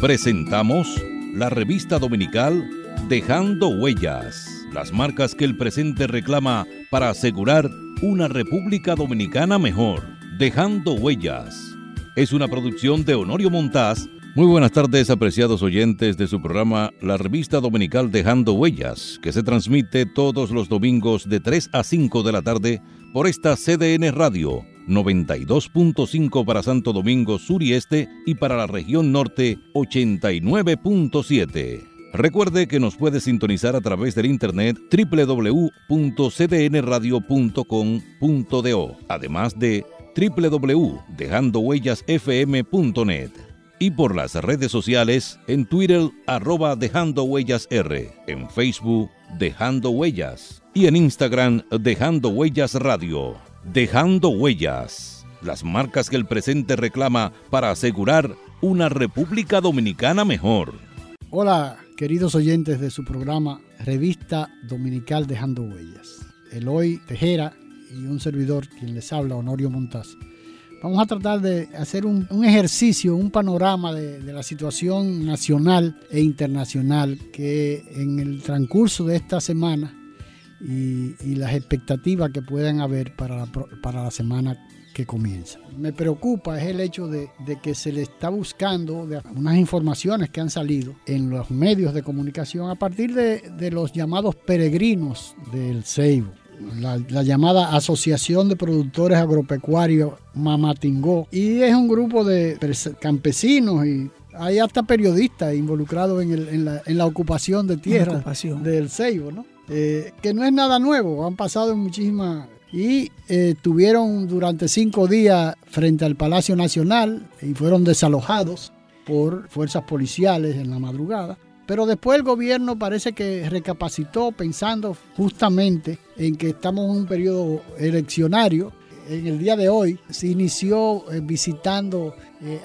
Presentamos la revista dominical Dejando Huellas, las marcas que el presente reclama para asegurar una República Dominicana mejor. Dejando Huellas. Es una producción de Honorio Montás. Muy buenas tardes, apreciados oyentes de su programa La revista dominical Dejando Huellas, que se transmite todos los domingos de 3 a 5 de la tarde por esta CDN Radio 92.5 para Santo Domingo Sur y Este y para la región norte 89.7. Recuerde que nos puede sintonizar a través del internet www.cdnradio.com.do, además de www.dejandohuellasfm.net y por las redes sociales en Twitter arroba Dejando Huellas R, en Facebook Dejando Huellas y en Instagram Dejando Huellas Radio. Dejando Huellas, las marcas que el presente reclama para asegurar una República Dominicana mejor. Hola, queridos oyentes de su programa Revista Dominical Dejando Huellas. Eloy Tejera y un servidor quien les habla, Honorio Montaz. Vamos a tratar de hacer un, ejercicio, un panorama de, la situación nacional e internacional que en el transcurso de esta semana y, y las expectativas que puedan haber para la, para la semana que comienza. Me preocupa es el hecho de, de, que se le está buscando de unas informaciones que han salido en los medios de comunicación a partir de, de los llamados peregrinos del Ceibo. La, la, llamada Asociación de Productores Agropecuarios Mamatingó. Y es un grupo de campesinos y hay hasta periodistas involucrados en, el, en, la, en la, ocupación de tierra ocupación. del Ceibo, ¿no? Eh, que no es nada nuevo, han pasado muchísimas y eh, tuvieron durante cinco días frente al Palacio Nacional y fueron desalojados por fuerzas policiales en la madrugada. Pero después el gobierno parece que recapacitó pensando justamente en que estamos en un periodo eleccionario. En el día de hoy se inició eh, visitando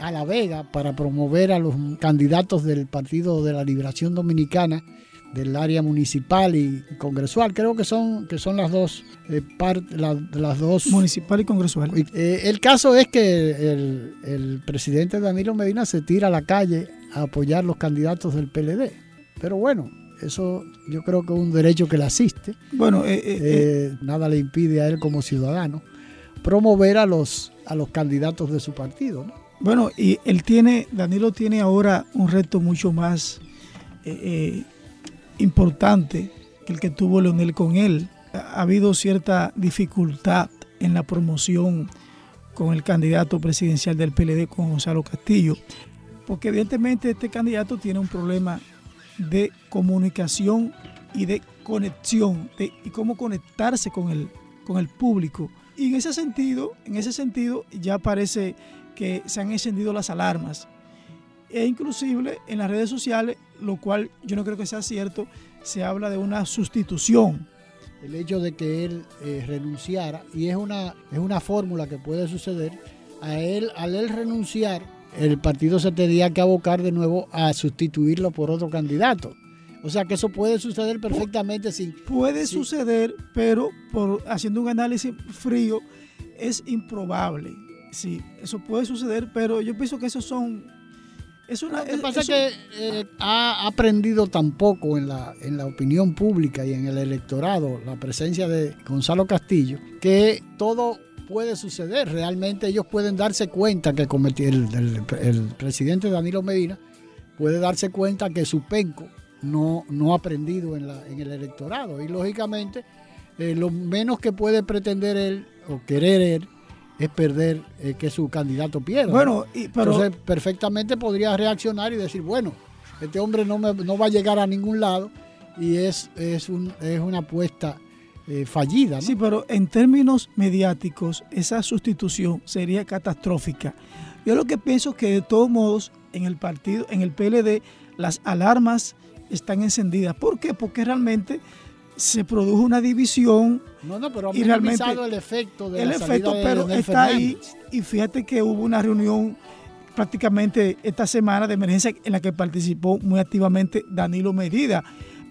a La Vega para promover a los candidatos del Partido de la Liberación Dominicana del área municipal y congresual. Creo que son, que son las dos eh, part, la, las dos. Municipal y congresual. Eh, el caso es que el, el, presidente Danilo Medina se tira a la calle a apoyar los candidatos del PLD. Pero bueno, eso yo creo que es un derecho que le asiste. Bueno, eh, eh nada le impide a él como ciudadano promover a los, a los candidatos de su partido. ¿no? Bueno, y él tiene, Danilo tiene ahora un reto mucho más importante que el que tuvo Leonel con él. Ha habido cierta dificultad en la promoción con el candidato presidencial del PLD, con Gonzalo Castillo, porque evidentemente este candidato tiene un problema de comunicación y de conexión, y cómo conectarse con el, con el público. Y en ese sentido, en ese sentido ya parece que se han encendido las alarmas e inclusive en las redes sociales, lo cual yo no creo que sea cierto, se habla de una sustitución. El hecho de que él eh, renunciara, y es una, es una fórmula que puede suceder, a él, al él renunciar, el partido se tendría que abocar de nuevo a sustituirlo por otro candidato. O sea que eso puede suceder perfectamente sin... Puede sin, suceder, pero por haciendo un análisis frío, es improbable. Sí, eso puede suceder, pero yo pienso que esos son es una, Lo que pasa es, que eh, ha aprendido tampoco en la, en la opinión pública y en el electorado la presencia de Gonzalo Castillo, que todo puede suceder. Realmente ellos pueden darse cuenta que cometió el, el, el, presidente Danilo Medina puede darse cuenta que su penco no, no ha aprendido en, la, en el electorado. Y lógicamente, eh, lo menos que puede pretender él o querer él es perder eh, que su candidato pierda. Bueno, y, pero, Entonces, perfectamente podría reaccionar y decir, bueno, este hombre no, me, no va a llegar a ningún lado y es, es, un, es una apuesta eh, fallida. ¿no? Sí, pero en términos mediáticos, esa sustitución sería catastrófica. Yo lo que pienso es que de todos modos, en el partido, en el PLD, las alarmas están encendidas. ¿Por qué? Porque realmente se produjo una división no, no, pero y realmente el efecto de el la efecto de pero está Fernández. ahí y fíjate que hubo una reunión prácticamente esta semana de emergencia en la que participó muy activamente Danilo Medida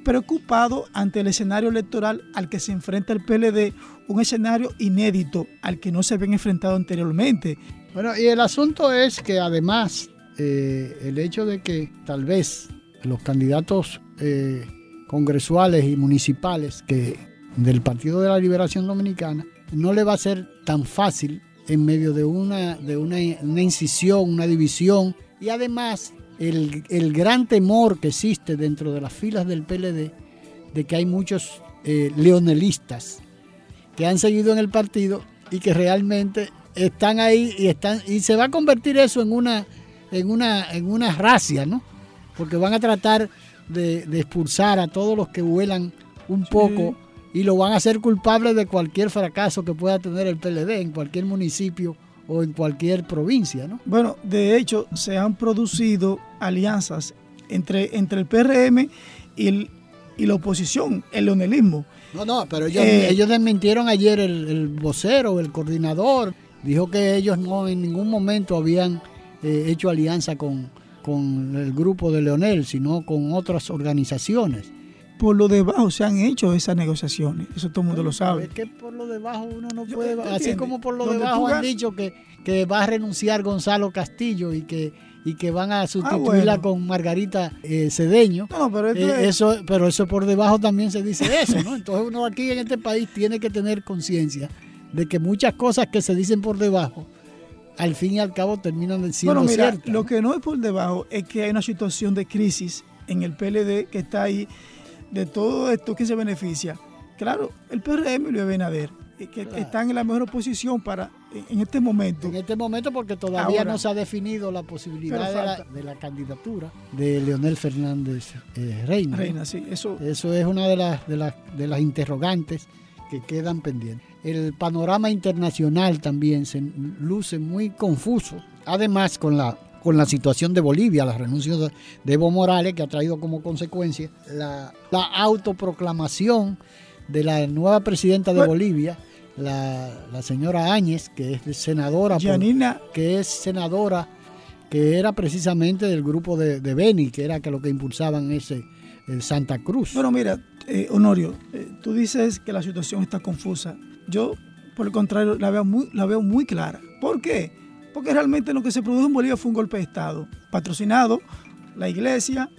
preocupado ante el escenario electoral al que se enfrenta el PLD, un escenario inédito al que no se habían enfrentado anteriormente. Bueno, y el asunto es que además eh, el hecho de que tal vez los candidatos eh, congresuales y municipales que del Partido de la Liberación Dominicana no le va a ser tan fácil en medio de una, de una, incisión, una división y además el, gran temor que existe dentro de las filas del PLD de que hay muchos eh, leonelistas que han seguido en el partido y que realmente están ahí y están y se va a convertir eso en una en una en una racia, ¿no? Porque van a tratar de, expulsar a todos los que vuelan un poco y lo van a hacer culpable de cualquier fracaso que pueda tener el PLD en cualquier municipio o en cualquier provincia, ¿no? Bueno, de hecho, se han producido alianzas entre, entre el PRM y, y la oposición, el leonelismo. No, no, pero ellos, eh, ellos desmintieron ayer el, el, vocero, el coordinador, dijo que ellos no en ningún momento habían eh, hecho alianza con, con el grupo de Leonel, sino con otras organizaciones. Por lo debajo se han hecho esas negociaciones, eso todo el mundo lo sabe. Es que por lo debajo uno no puede, así como por lo debajo han dicho que, que va a renunciar Gonzalo Castillo y que y que van a sustituirla ah, con Margarita eh, Cedeño. No, pero, eh, eso, pero eso por debajo también se dice eso, ¿no? Entonces uno aquí en este país tiene que tener conciencia de que muchas cosas que se dicen por debajo al fin y al cabo terminan siendo bueno, mira, Lo que no es por debajo es que hay una situación de crisis en el PLD que está ahí, de todo esto que se beneficia. Claro, el PRM y Luis Benader, eh, que están en la mejor posición para en este momento. En este momento porque todavía no se ha definido la posibilidad de la, candidatura de Leonel Fernández eh, Reina. Reina, sí, eso. Eso es una de las, de las, de las interrogantes que quedan pendientes el panorama internacional también se luce muy confuso. Además, con la, con la situación de Bolivia, la renuncia de Evo Morales, que ha traído como consecuencia la, autoproclamación de la nueva presidenta de Bolivia, la, señora Áñez, que es senadora, que es senadora, que era precisamente del grupo de, Beni, que era que lo que impulsaban ese el Santa Cruz. Bueno, mira, eh, Honorio, eh, tú dices que la situación está confusa. Yo, por el contrario, la veo muy, la veo muy clara. ¿Por qué? Porque realmente lo que se produjo en Bolivia fue un golpe de Estado, patrocinado la iglesia,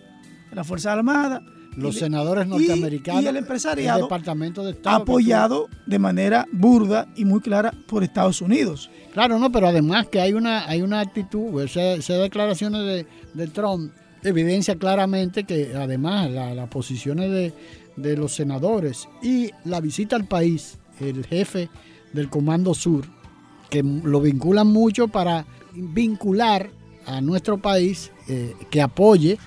la Fuerza Armada, los senadores norteamericanos y, el empresariado, el Departamento de Estado, apoyado de manera burda y muy clara por Estados Unidos. Claro, no, pero además que hay una, hay una actitud, esas declaraciones de, de, Trump evidencia claramente que además las posiciones de, de los senadores y la visita al país el jefe del Comando Sur, que lo vinculan mucho para vincular a nuestro país eh, que apoye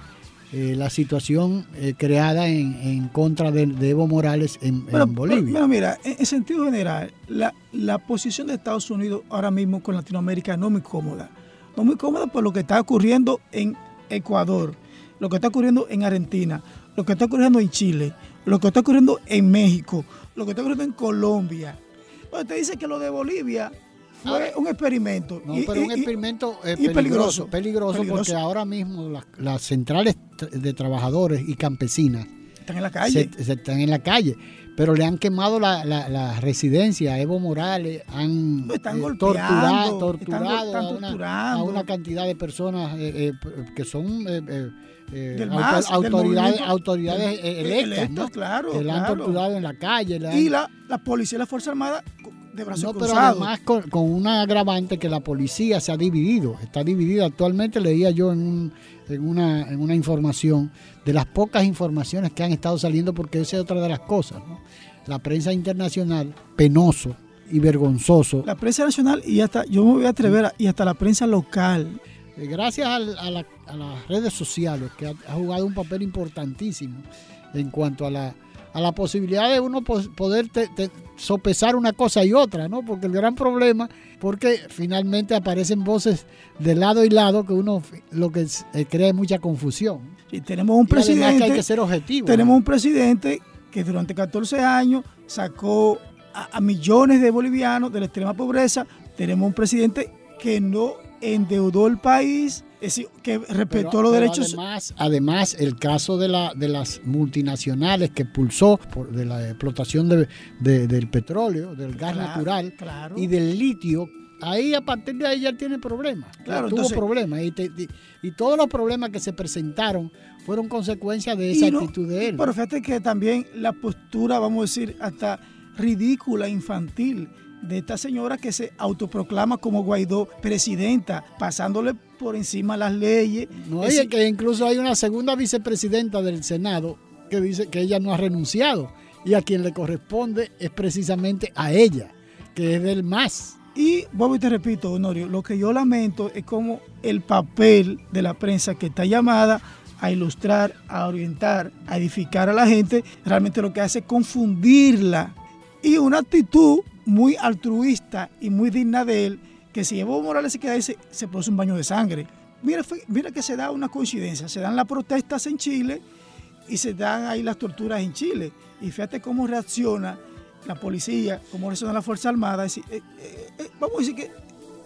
eh, la situación eh, creada en, contra de, Evo Morales en, Bolivia. Pero, mira, en, sentido general, la, la, posición de Estados Unidos ahora mismo con Latinoamérica no es muy cómoda. No es muy cómoda por lo que está ocurriendo en Ecuador, lo que está ocurriendo en Argentina, lo que está ocurriendo en Chile, lo que está ocurriendo en México, lo que está ocurriendo en Colombia. Pues te dice que lo de Bolivia fue un experimento. No, pero un experimento eh, peligroso, peligroso, porque ahora mismo las, centrales de trabajadores y campesinas están en la calle. están en la calle. Pero le han quemado la, residencia a Evo Morales, han están eh, torturado, torturado a, una, cantidad de personas eh, que son eh, autoridades, autoridades electas, claro. Que la han torturado en la calle. Y la, la policía y la Fuerza Armada de brazos no, pero además con, con, una agravante que la policía se ha dividido, está dividida. Actualmente leía yo en, en, una, en una información de las pocas informaciones que han estado saliendo, porque esa es otra de las cosas. La prensa internacional, penoso y vergonzoso. La prensa nacional y hasta, yo me voy a atrever, y hasta la prensa local eh, gracias a, las redes sociales, que ha, jugado un papel importantísimo en cuanto a la, a la posibilidad de uno poder sopesar una cosa y otra, ¿no? Porque el gran problema, porque finalmente aparecen voces de lado y lado que uno lo que eh, crea mucha confusión. Y tenemos un presidente. Que hay que ser objetivo. Tenemos un presidente que durante 14 años sacó a millones de bolivianos de la extrema pobreza. Tenemos un presidente que no endeudó el país, es decir, que respetó los derechos. Además, además, el caso de, la, de las multinacionales que pulsó por, de la explotación de, del petróleo, del gas natural y del litio ahí a partir de ahí ya tiene problemas. Claro, tuvo problemas y, y, todos los problemas que se presentaron fueron consecuencia de esa actitud de él. Pero fíjate que también la postura, vamos a decir, hasta ridícula, infantil de esta señora que se autoproclama como Guaidó presidenta, pasándole por encima las leyes. No, oye, que incluso hay una segunda vicepresidenta del Senado que dice que ella no ha renunciado y a quien le corresponde es precisamente a ella, que es del MAS. Y Bobby, te repito, Honorio, lo que yo lamento es como el papel de la prensa que está llamada a ilustrar, a orientar, a edificar a la gente, realmente lo que hace es confundirla. Y una actitud muy altruista y muy digna de él, que si Evo Morales se queda ahí, se, produce un baño de sangre. Mira, mira que se da una coincidencia, se dan las protestas en Chile y se dan ahí las torturas en Chile. Y fíjate cómo reacciona la policía, cómo reacciona la Fuerza Armada. Eh, eh, eh, vamos a decir que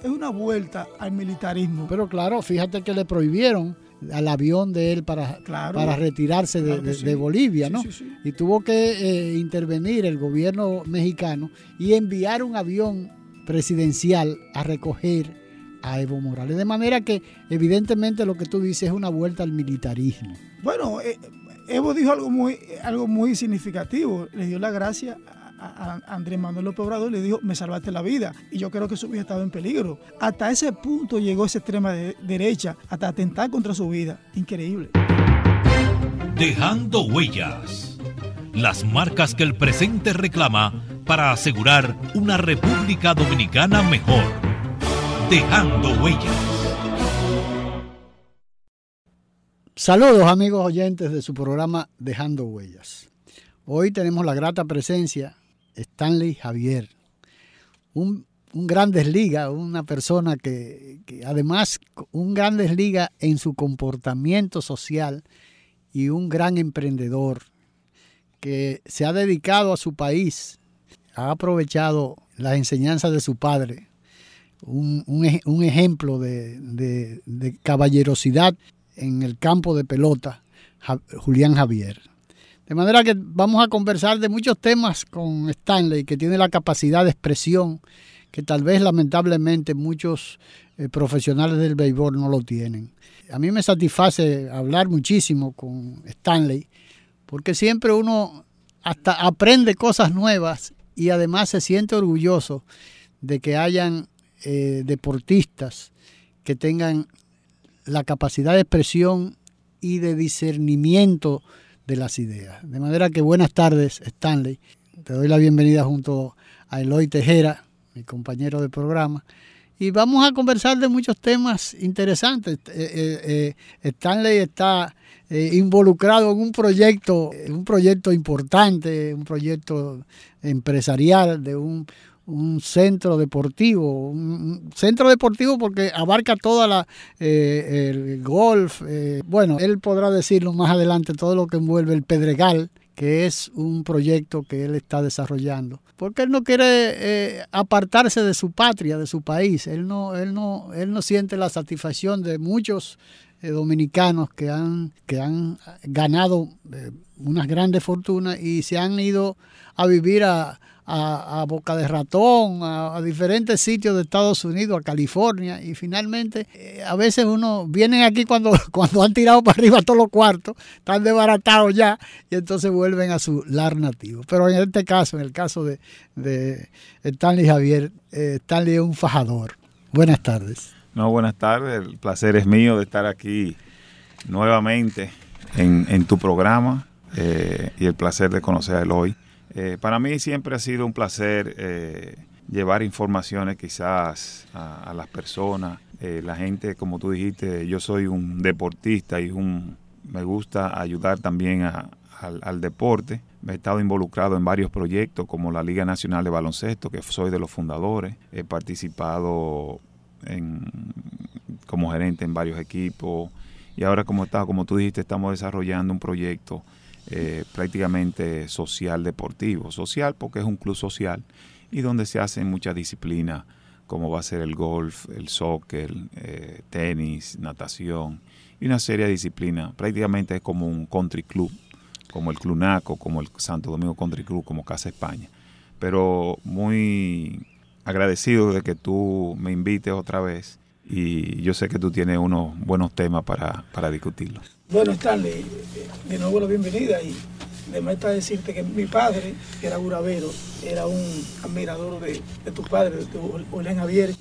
es una vuelta al militarismo. Pero claro, fíjate que le prohibieron al avión de él para, para retirarse de, Bolivia, ¿no? y tuvo que eh, intervenir el gobierno mexicano y enviar un avión presidencial a recoger a Evo Morales. De manera que evidentemente lo que tú dices es una vuelta al militarismo. Bueno, eh, Evo dijo algo muy, algo muy significativo, le dio la gracia a, Andrés Manuel López Obrador le dijo, me salvaste la vida. Y yo creo que su vida estaba en peligro. Hasta ese punto llegó esa extrema derecha, hasta atentar contra su vida. Increíble. Dejando huellas. Las marcas que el presente reclama para asegurar una República Dominicana mejor. Dejando huellas. Saludos amigos oyentes de su programa Dejando Huellas. Hoy tenemos la grata presencia Stanley Javier, un, un grandes una persona que, además un grandes liga en su comportamiento social y un gran emprendedor que se ha dedicado a su país, ha aprovechado las enseñanzas de su padre, un, un, ejemplo de, de caballerosidad en el campo de pelota, Julián Javier. De manera que vamos a conversar de muchos temas con Stanley, que tiene la capacidad de expresión que tal vez lamentablemente muchos eh, profesionales del béisbol no lo tienen. A mí me satisface hablar muchísimo con Stanley, porque siempre uno hasta aprende cosas nuevas y además se siente orgulloso de que hayan eh, deportistas que tengan la capacidad de expresión y de discernimiento de las ideas. De manera que buenas tardes, Stanley. Te doy la bienvenida junto a Eloy Tejera, mi compañero de programa. Y vamos a conversar de muchos temas interesantes. Eh, eh, eh, Stanley está involucrado en un proyecto, un proyecto importante, un proyecto empresarial de un, un centro deportivo, un centro deportivo porque abarca toda la eh, el golf, eh, bueno, él podrá decirlo más adelante todo lo que envuelve el Pedregal, que es un proyecto que él está desarrollando, porque él no quiere eh, apartarse de su patria, de su país, él no, él no, él no siente la satisfacción de muchos dominicanos que han, que han ganado unas grandes fortunas y se han ido a vivir a, a, Boca de Ratón, a, diferentes sitios de Estados Unidos, a California, y finalmente eh, a veces uno vienen aquí cuando, cuando han tirado para arriba todos los cuartos, están desbaratados ya, y entonces vuelven a su lar nativo. Pero en este caso, en el caso de, Stanley Javier, eh, Stanley es un fajador. Buenas tardes. No, buenas tardes, el placer es mío de estar aquí nuevamente en, tu programa eh, y el placer de conocer a Eloy. Eh, para mí siempre ha sido un placer eh, llevar informaciones quizás a, las personas. Eh, la gente, como tú dijiste, yo soy un deportista y un, me gusta ayudar también al, deporte. Me he estado involucrado en varios proyectos como la Liga Nacional de Baloncesto, que soy de los fundadores. He participado como gerente en varios equipos. Y ahora, como, está, como tú dijiste, estamos desarrollando un proyecto eh, prácticamente social deportivo. Social porque es un club social y donde se hacen muchas disciplinas como va a ser el golf, el soccer, eh, tenis, natación y una serie de disciplinas. Prácticamente es como un country club, como el Clunaco, como el Santo Domingo Country Club, como Casa España. Pero muy agradecido de que tú me invites otra vez y yo sé que tú tienes unos buenos temas para, para discutirlos. Bueno, Stanley, de nuevo la bienvenida y de meta decirte que mi padre, que era Guravero, era un admirador de, tu padre, de Julián Javier,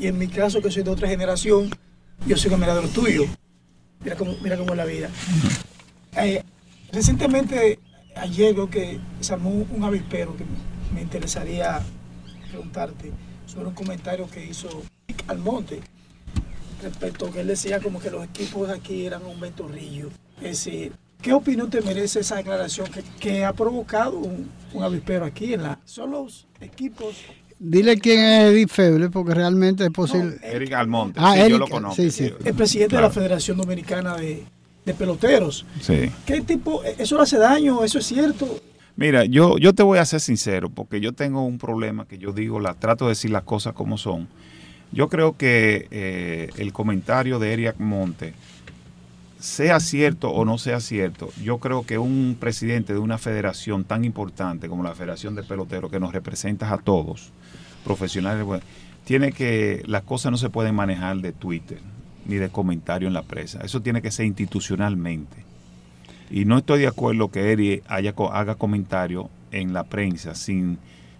y en mi caso, que soy de otra generación, yo soy un admirador tuyo. Mira cómo, mira cómo es la vida. Eh, recientemente, ayer creo que se armó un avispero que me interesaría preguntarte sobre un comentario que hizo Almonte respecto a que él decía como que los equipos aquí eran un ventorrillo. Es decir, ¿qué opinión te merece esa declaración que, ha provocado un, avispero aquí en la... Son los equipos Dile quién es Edith Feble, porque realmente es posible. Eric Almonte, ah, sí, yo lo conozco. Sí, sí. El presidente de la Federación Dominicana de, de Peloteros. Sí. ¿Qué tipo? ¿Eso le hace daño? ¿Eso es cierto? Mira, yo, yo te voy a ser sincero, porque yo tengo un problema que yo digo, la, trato de decir las cosas como son. Yo creo que eh, el comentario de Eric Monte, sea cierto o no sea cierto, yo creo que un presidente de una federación tan importante como la Federación de Peloteros, que nos representa a todos, profesionales, tiene que, las cosas no se pueden manejar de Twitter ni de comentario en la prensa. Eso tiene que ser institucionalmente. Y no estoy de acuerdo que Eri haga comentario en la prensa sin,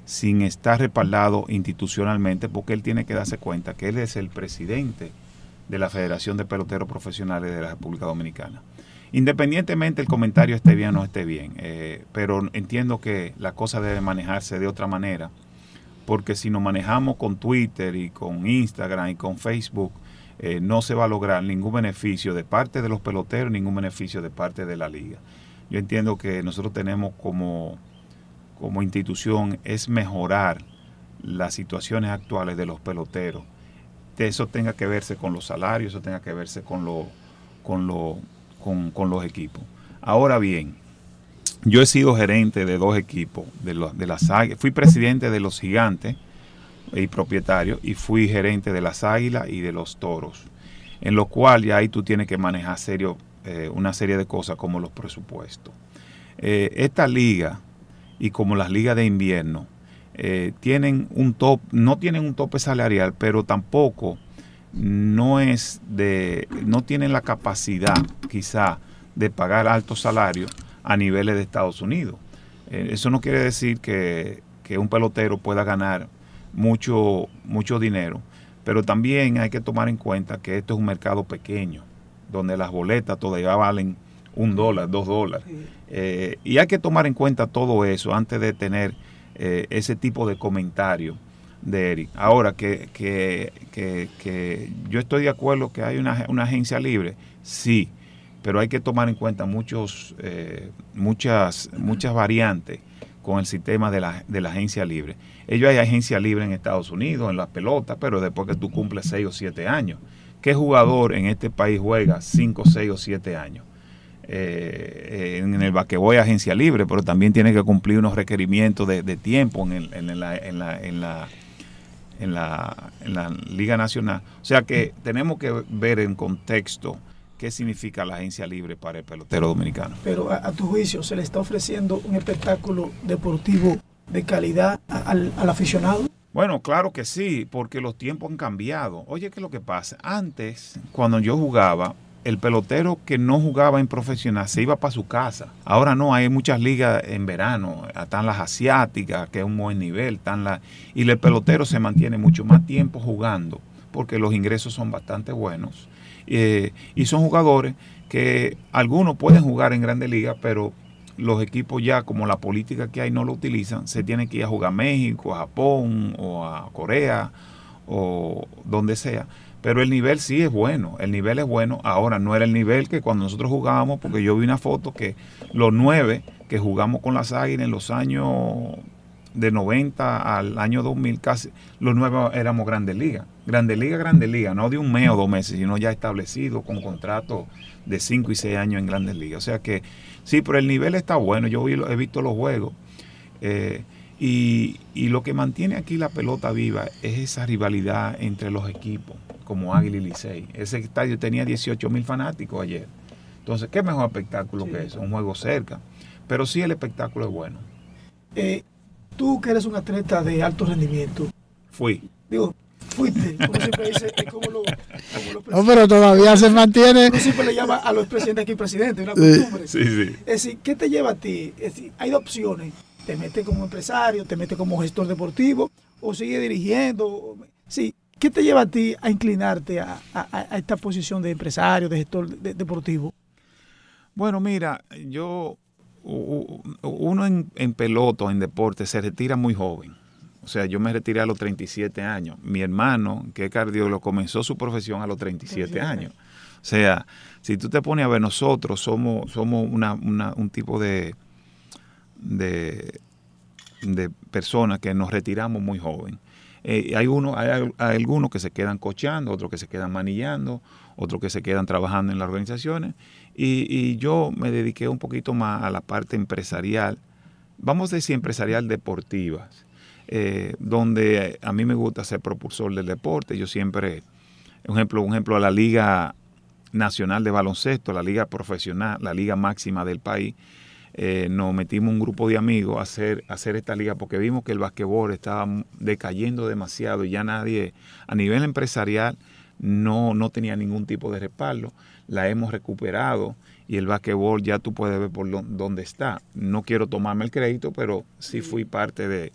sin estar respaldado institucionalmente, porque él tiene que darse cuenta que él es el presidente de la Federación de Peloteros Profesionales de la República Dominicana. Independientemente el comentario esté bien o no esté bien, eh, pero entiendo que la cosa debe manejarse de otra manera, porque si nos manejamos con Twitter y con Instagram y con Facebook, eh, no se va a lograr ningún beneficio de parte de los peloteros, ningún beneficio de parte de la liga. Yo entiendo que nosotros tenemos como, como institución es mejorar las situaciones actuales de los peloteros. eso tenga que verse con los salarios, eso tenga que verse con, lo, con, lo, con, los equipos. Ahora bien, yo he sido gerente de dos equipos, de, los, de las fui presidente de los gigantes, y propietario y fui gerente de las águilas y de los toros, en lo cual ya ahí tú tienes que manejar serio, eh, una serie de cosas como los presupuestos. Eh, esta liga y como las ligas de invierno eh, tienen un top, no tienen un tope salarial, pero tampoco no es de, no tienen la capacidad quizá de pagar altos salarios a niveles de Estados Unidos. eso no quiere decir que, que un pelotero pueda ganar mucho, mucho dinero. Pero también hay que tomar en cuenta que esto es un mercado pequeño, donde las boletas todavía valen un dólar, dos dólares. Eh, y hay que tomar en cuenta todo eso antes de tener eh, ese tipo de comentario de Eric. Ahora, que, que, que, yo estoy de acuerdo que hay una, una, agencia libre, sí, pero hay que tomar en cuenta muchos, eh, muchas, muchas variantes con el sistema de la, de la agencia libre. Ellos hay agencia libre en Estados Unidos, en las pelotas, pero después que tú cumples 6 o 7 años. ¿Qué jugador en este país juega 5, 6 o 7 años? Eh, en el basquetbol hay agencia libre, pero también tiene que cumplir unos requerimientos de, tiempo en, en, la, en, la, en, la, en, la, en la Liga Nacional. O sea que tenemos que ver en contexto qué significa la agencia libre para el pelotero dominicano. Pero a, tu juicio, ¿se le está ofreciendo un espectáculo deportivo de calidad al, aficionado? Bueno, claro que sí, porque los tiempos han cambiado. Oye, ¿qué es lo que pasa? Antes, cuando yo jugaba, el pelotero que no jugaba en profesional se iba para su casa. Ahora no, hay muchas ligas en verano, están las asiáticas, que es un buen nivel, están las, y el pelotero se mantiene mucho más tiempo jugando, porque los ingresos son bastante buenos eh, y son jugadores que algunos pueden jugar en grandes ligas, pero los equipos ya, como la política que hay, no lo utilizan, se tienen que ir a jugar a México, a Japón o a Corea o donde sea. Pero el nivel sí es bueno, el nivel es bueno. Ahora no era el nivel que cuando nosotros jugábamos, porque yo vi una foto que los nueve que jugamos con las Águilas en los años de 90 al año 2000, casi los nueve éramos Grandes Ligas. Grandes Ligas, Grandes Ligas, no de un mes o dos meses, sino ya establecido con contratos de 5 y 6 años en Grandes Ligas. O sea que sí, pero el nivel está bueno. Yo he visto los juegos. Eh, y, y, lo que mantiene aquí la pelota viva es esa rivalidad entre los equipos, como Águila y Licey. Ese estadio tenía 18 mil fanáticos ayer. Entonces, ¿qué mejor espectáculo que eso? Un juego cerca. Pero sí el espectáculo es bueno. Eh, Tú que eres un atleta de alto rendimiento, Fui. Digo, fuiste. Como siempre dice, como lo, no, pero todavía se mantiene. Uno siempre le llama a los presidentes aquí presidente, una costumbre. Sí, sí. Es decir, ¿qué te lleva a ti? Es decir, hay dos opciones. Te metes como empresario, te metes como gestor deportivo, o sigue dirigiendo. Sí, ¿qué te lleva a ti a inclinarte a, esta posición de empresario, de gestor deportivo? Bueno, mira, yo, uno en, en en deporte, se retira muy joven. O sea, yo me retiré a los 37 años. Mi hermano, que es cardiólogo, comenzó su profesión a los 37 años. O sea, si tú te pones a ver, nosotros somos, somos una, un tipo de, de, personas que nos retiramos muy joven. Eh, hay, uno, hay, algunos que se quedan cochando, otros que se quedan manillando, otros que se quedan trabajando en las organizaciones. Y, yo me dediqué un poquito más a la parte empresarial, vamos a decir empresarial deportiva eh, donde a mí me gusta ser propulsor del deporte. Yo siempre, un ejemplo, un ejemplo, la Liga Nacional de Baloncesto, la liga profesional, la liga máxima del país, eh, nos metimos un grupo de amigos a hacer, hacer esta liga porque vimos que el basquetbol estaba decayendo demasiado y ya nadie, a nivel empresarial, no, no tenía ningún tipo de respaldo. La hemos recuperado y el basquetbol ya tú puedes ver por dónde está. No quiero tomarme el crédito, pero sí fui parte de,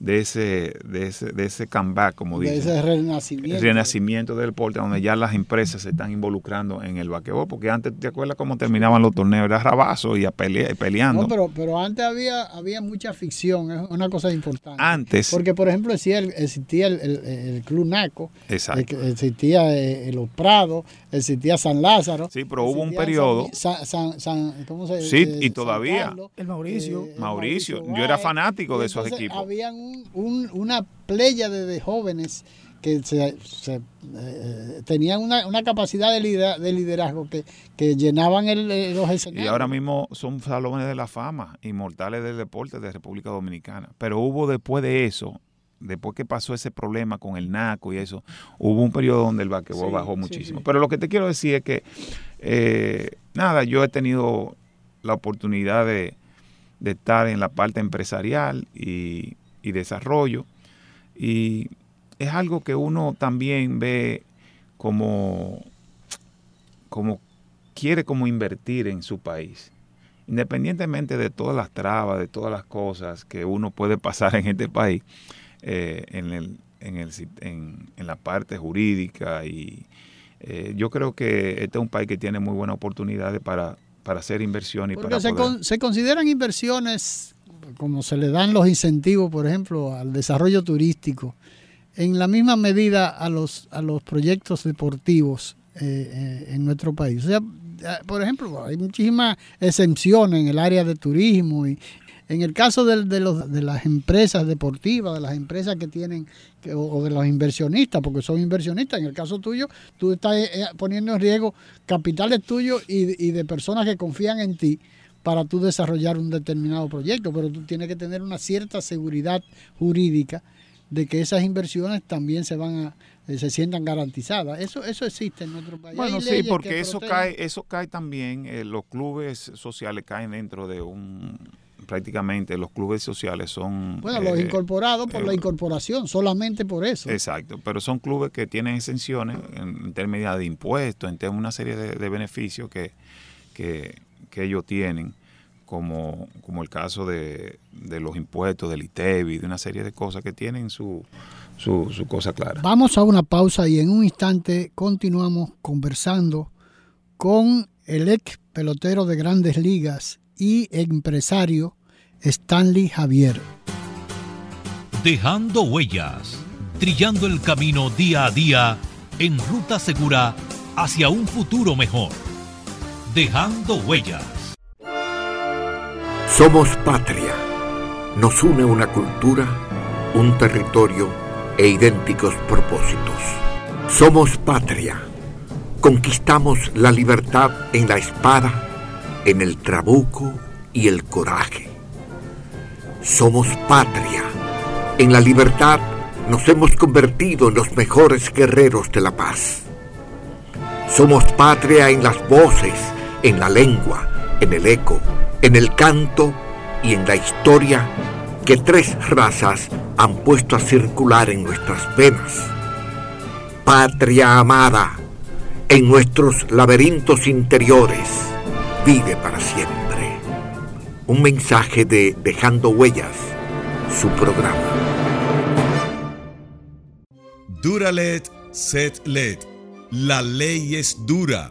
de ese, de ese, de ese comeback, como de ese renacimiento. renacimiento del deporte, donde ya las empresas se están involucrando en el vaquebol, porque antes, ¿te acuerdas cómo terminaban los torneos? Era rabazo y a peleando. No, pero, pero antes había, había mucha ficción, es una cosa importante. Antes. Porque, por ejemplo, existía el, existía el, Club Naco, Exacto. existía eh, Los Prados, existía San Lázaro. Sí, pero hubo un periodo. ¿cómo se, sí, y todavía. el Mauricio. Eh, Mauricio. Yo era fanático de esos equipos. Habían una playa de, jóvenes que se, eh, tenían una, capacidad de, liderazgo que, que llenaban el, los escenarios. Y ahora mismo son salones de la fama, inmortales del deporte de República Dominicana. Pero hubo después de eso, después que pasó ese problema con el NACO y eso, hubo un periodo donde el basquetbol bajó muchísimo. Pero lo que te quiero decir es que, eh, nada, yo he tenido la oportunidad de, de estar en la parte empresarial y y desarrollo. Y es algo que uno también ve como, como quiere como invertir en su país. Independientemente de todas las trabas, de todas las cosas que uno puede pasar en este país, eh, en, el, en, el, en, en, la parte jurídica y eh, yo creo que este es un país que tiene muy buenas oportunidades para, para hacer inversiones. Y para se, se consideran inversiones como se le dan los incentivos, por ejemplo, al desarrollo turístico, en la misma medida a los, a los proyectos deportivos eh, eh, en nuestro país. O sea, eh, por ejemplo, hay muchísimas exenciones en el área de turismo y en el caso de, los, de las empresas deportivas, de las empresas que tienen, o, de los inversionistas, porque son inversionistas, en el caso tuyo, tú estás poniendo en riesgo capitales tuyos y de personas que confían en ti para tú desarrollar un determinado proyecto, pero tú tienes que tener una cierta seguridad jurídica de que esas inversiones también se van a eh, se sientan garantizadas. Eso eso existe en nuestro país. Bueno, sí, porque eso cae eso cae también eh, los clubes sociales caen dentro de un prácticamente los clubes sociales son bueno los eh, incorporados por la incorporación solamente por eso exacto pero son clubes que tienen exenciones en, términos de impuestos en términos de una serie de, beneficios que, que, que ellos tienen como, como el caso de, los impuestos, del ITEVI, de una serie de cosas que tienen su, su, su cosa clara. Vamos a una pausa y en un instante continuamos conversando con el ex pelotero de grandes ligas y empresario Stanley Javier. Dejando huellas, trillando el camino día a día en ruta segura hacia un futuro mejor. Dejando huellas. Somos patria. Nos une una cultura, un territorio e idénticos propósitos. Somos patria. Conquistamos la libertad en la espada, en el trabuco y el coraje. Somos patria. En la libertad nos hemos convertido en los mejores guerreros de la paz. Somos patria en las voces, en la lengua, en el eco en el canto y en la historia que tres razas han puesto a circular en nuestras venas. Patria amada, en nuestros laberintos interiores, vive para siempre. Un mensaje de Dejando Huellas, su programa. Duralet, set let. La ley es dura,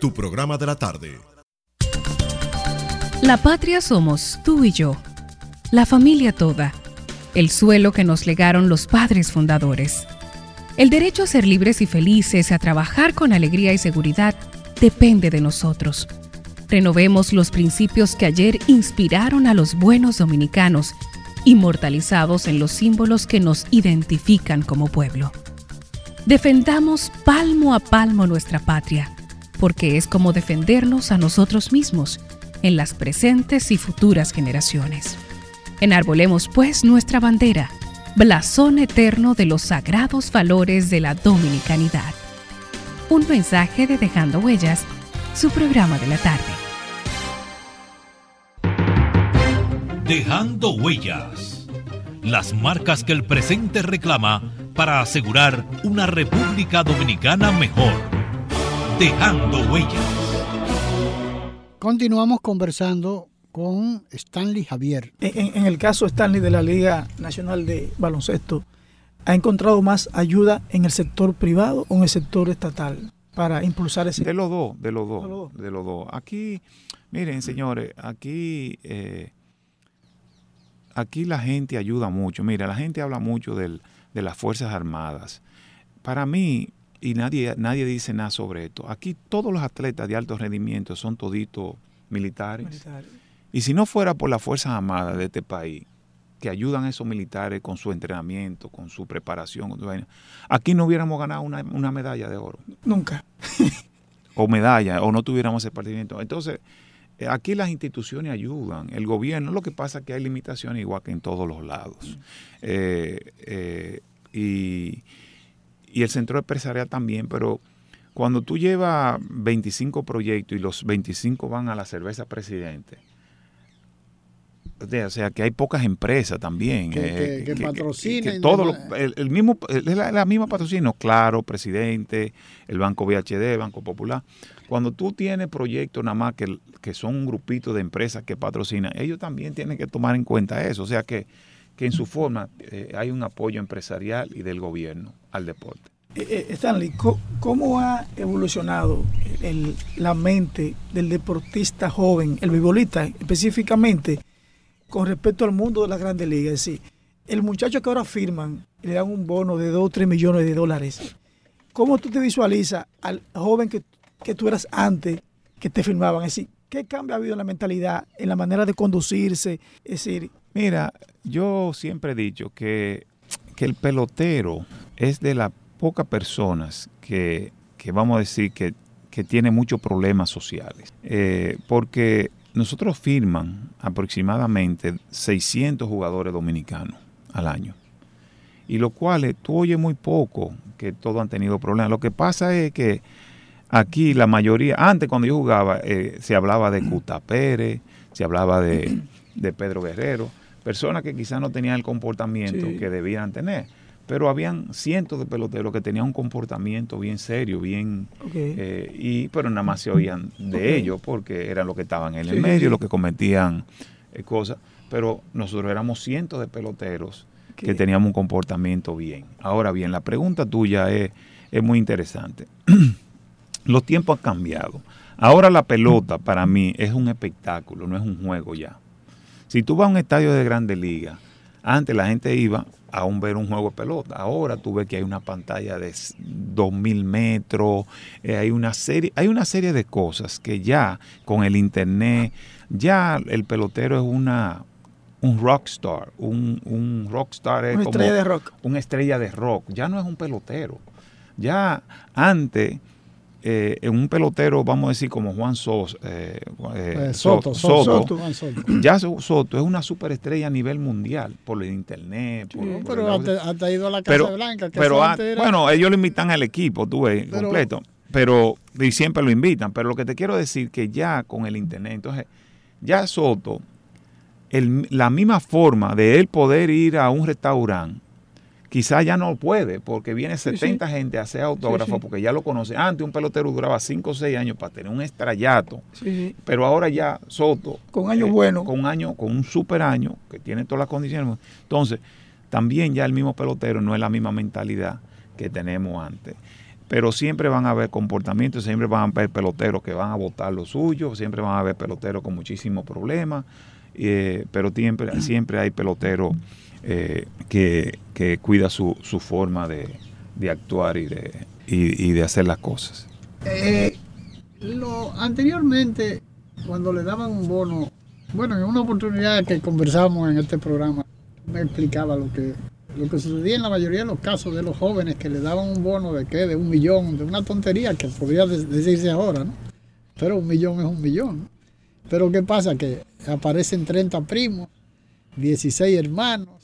tu programa de la tarde. La patria somos tú y yo, la familia toda, el suelo que nos legaron los padres fundadores. El derecho a ser libres y felices, a trabajar con alegría y seguridad, depende de nosotros. Renovemos los principios que ayer inspiraron a los buenos dominicanos, inmortalizados en los símbolos que nos identifican como pueblo. Defendamos palmo a palmo nuestra patria, porque es como defendernos a nosotros mismos en las presentes y futuras generaciones. Enarbolemos pues nuestra bandera, blasón eterno de los sagrados valores de la dominicanidad. Un mensaje de Dejando Huellas, su programa de la tarde. Dejando Huellas. Las marcas que el presente reclama para asegurar una República Dominicana mejor. Dejando Huellas. Continuamos conversando con Stanley Javier. En, en, el caso Stanley de la Liga Nacional de Baloncesto, ¿ha encontrado más ayuda en el sector privado o en el sector estatal para impulsar ese? De los dos, de los dos, de los dos. Aquí, miren, señores, aquí, eh, aquí la gente ayuda mucho. Mira, la gente habla mucho del, de las Fuerzas Armadas. Para mí, y nadie, nadie dice nada sobre esto. Aquí todos los atletas de alto rendimiento son toditos militares. militares. Y si no fuera por las Fuerzas Armadas de este país, que ayudan a esos militares con su entrenamiento, con su preparación, aquí no hubiéramos ganado una, una, medalla de oro. Nunca. o medalla, o no tuviéramos ese partimiento. Entonces, eh, aquí las instituciones ayudan, el gobierno, lo que pasa es que hay limitaciones igual que en todos los lados. Mm. Eh, eh, y y el centro empresarial también, pero cuando tú llevas 25 proyectos y los 25 van a la cerveza presidente, o sea, que hay pocas empresas también. Que, eh, que, patrocinen. todo el, mismo, es la, la, misma patrocinio, claro, presidente, el Banco VHD, Banco Popular. Cuando tú tienes proyectos nada más que, que son un grupito de empresas que patrocinan, ellos también tienen que tomar en cuenta eso. O sea que que en su forma eh, hay un apoyo empresarial y del gobierno al deporte. Eh, eh, Stanley, ¿cómo ha evolucionado la mente del deportista joven, el bibolista específicamente, con respecto al mundo de las grandes ligas? Es decir, el muchacho que ahora firman le dan un bono de 2 o 3 millones de dólares. ¿Cómo tú te visualizas al joven que, que tú eras antes que te firmaban? Es decir, ¿qué cambio ha habido en la mentalidad, en la manera de conducirse? Es decir, Mira, yo siempre he dicho que, que el pelotero es de las pocas personas que, que, vamos a decir que, que tiene muchos problemas sociales. Eh, porque nosotros firman aproximadamente 600 jugadores dominicanos al año. Y los cuales tú oyes muy poco que todos han tenido problemas. Lo que pasa es que aquí la mayoría, antes cuando yo jugaba, eh, se hablaba de Cuta Pérez, se hablaba de, de Pedro Guerrero personas que quizás no tenían el comportamiento que debían tener. Pero habían cientos de peloteros que tenían un comportamiento bien serio, bien... Eh, y, pero nada más se oían de ellos porque eran los que estaban en el medio, los que cometían eh, cosas. Pero nosotros éramos cientos de peloteros que teníamos un comportamiento bien. Ahora bien, la pregunta tuya es, es muy interesante. Los tiempos han cambiado. Ahora la pelota para mí es un espectáculo, no es un juego ya. Si tú vas a un estadio de Grande Liga, antes la gente iba a un ver un juego de pelota. Ahora tú ves que hay una pantalla de 2000 metros, eh, hay, una serie, hay una serie de cosas que ya con el internet, ya el pelotero es una, un rockstar. Un, un rockstar es Una como estrella de rock. una estrella de rock. Ya no es un pelotero. Ya antes, eh, en un pelotero, vamos a decir como Juan Sos, eh, eh, Eh, So- Soto, Soto, Soto, Soto. ya So- Soto es una superestrella a nivel mundial por el internet. por- Sí, por pero hasta, hasta ha ido a la Casa pero, Blanca. Que pero a- era- bueno, ellos lo invitan al equipo, tú ves, Pero- completo. Pero, y siempre lo invitan. Pero lo que te quiero decir que ya con el internet, entonces, ya Soto, el- la misma forma de él poder ir a un restaurante, quizás ya no puede, porque viene Sí, 70 gente a hacer autógrafo, Sí, porque ya lo conoce. Antes un pelotero duraba 5 o 6 años para tener un estrellato. Pero ahora ya Soto. Con años eh, buenos. Con un año, con un super año, que tiene todas las condiciones. Entonces, también ya el mismo pelotero no es la misma mentalidad que tenemos antes. Pero siempre van a haber comportamientos, siempre van a haber peloteros que van a votar lo suyo, siempre van a haber peloteros con muchísimos problemas, eh, pero siempre, siempre hay peloteros eh, que, que cuida su, su forma de, de actuar y de, y- de hacer las cosas. Eh, lo, anteriormente, cuando le daban un bono, bueno, en una oportunidad que conversamos en este programa, me explicaba lo que, lo que sucedía en la mayoría de los casos de los jóvenes que le daban un bono de qué, de un millón, de una tontería que podría de- decirse ahora, ¿no? Pero un millón es un millón. Pero ¿qué pasa? Que aparecen 30 primos, 16 hermanos,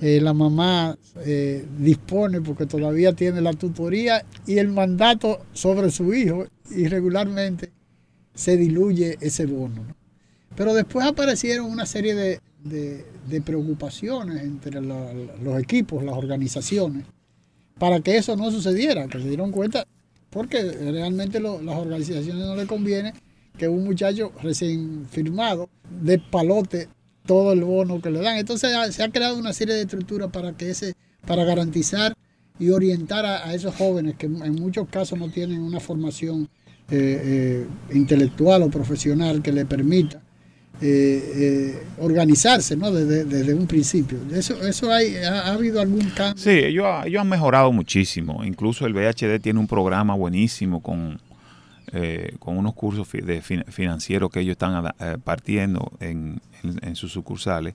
eh, la mamá eh, dispone porque todavía tiene la tutoría y el mandato sobre su hijo y regularmente se diluye ese bono. ¿no? Pero después aparecieron una serie de, preocupaciones entre los equipos, las organizaciones, para que eso no sucediera, que se dieron cuenta, porque realmente las organizaciones no le conviene que un muchacho recién firmado de palote todo el bono que le dan. Entonces se ha creado una serie de estructuras para que ese, para garantizar y orientar a, a esos jóvenes que en muchos casos no tienen una formación eh, eh, intelectual o profesional que le permita eh, eh, organizarse ¿no? desde, desde un principio. Eso, eso hay, ha, ha habido algún cambio. Sí, ellos, ellos han mejorado muchísimo. Incluso el VHD tiene un programa buenísimo con, eh, con unos cursos de fin- financieros que ellos están eh, partiendo en, sus sucursales.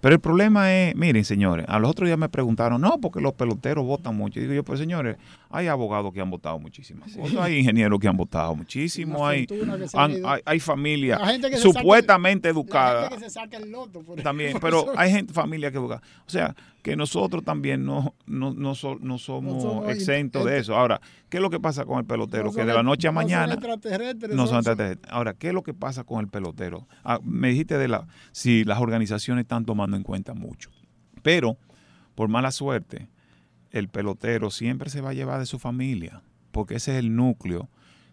Pero el problema es, miren señores, a los otros días me preguntaron, no, porque los peloteros votan mucho. Y digo yo, pues señores, hay abogados que han votado muchísimas cosas, hay ingenieros que han votado muchísimo, hay, han- hay, hay familias supuestamente educadas gente que se saca el loto. por- también, pero eso- hay gente, familia que busca. O sea, que nosotros también no, no, no, so- no somos exentos de eso. Ahora, ¿qué es lo que pasa con el pelotero? no que de la noche a no son mañana extraterrestres, no son son- extraterrestres. Ahora, ¿qué es lo que pasa con el pelotero? Ah, me dijiste de la si las organizaciones están tomando en cuenta mucho. Pero, por mala suerte, el pelotero siempre se va a llevar de su familia, porque ese es el núcleo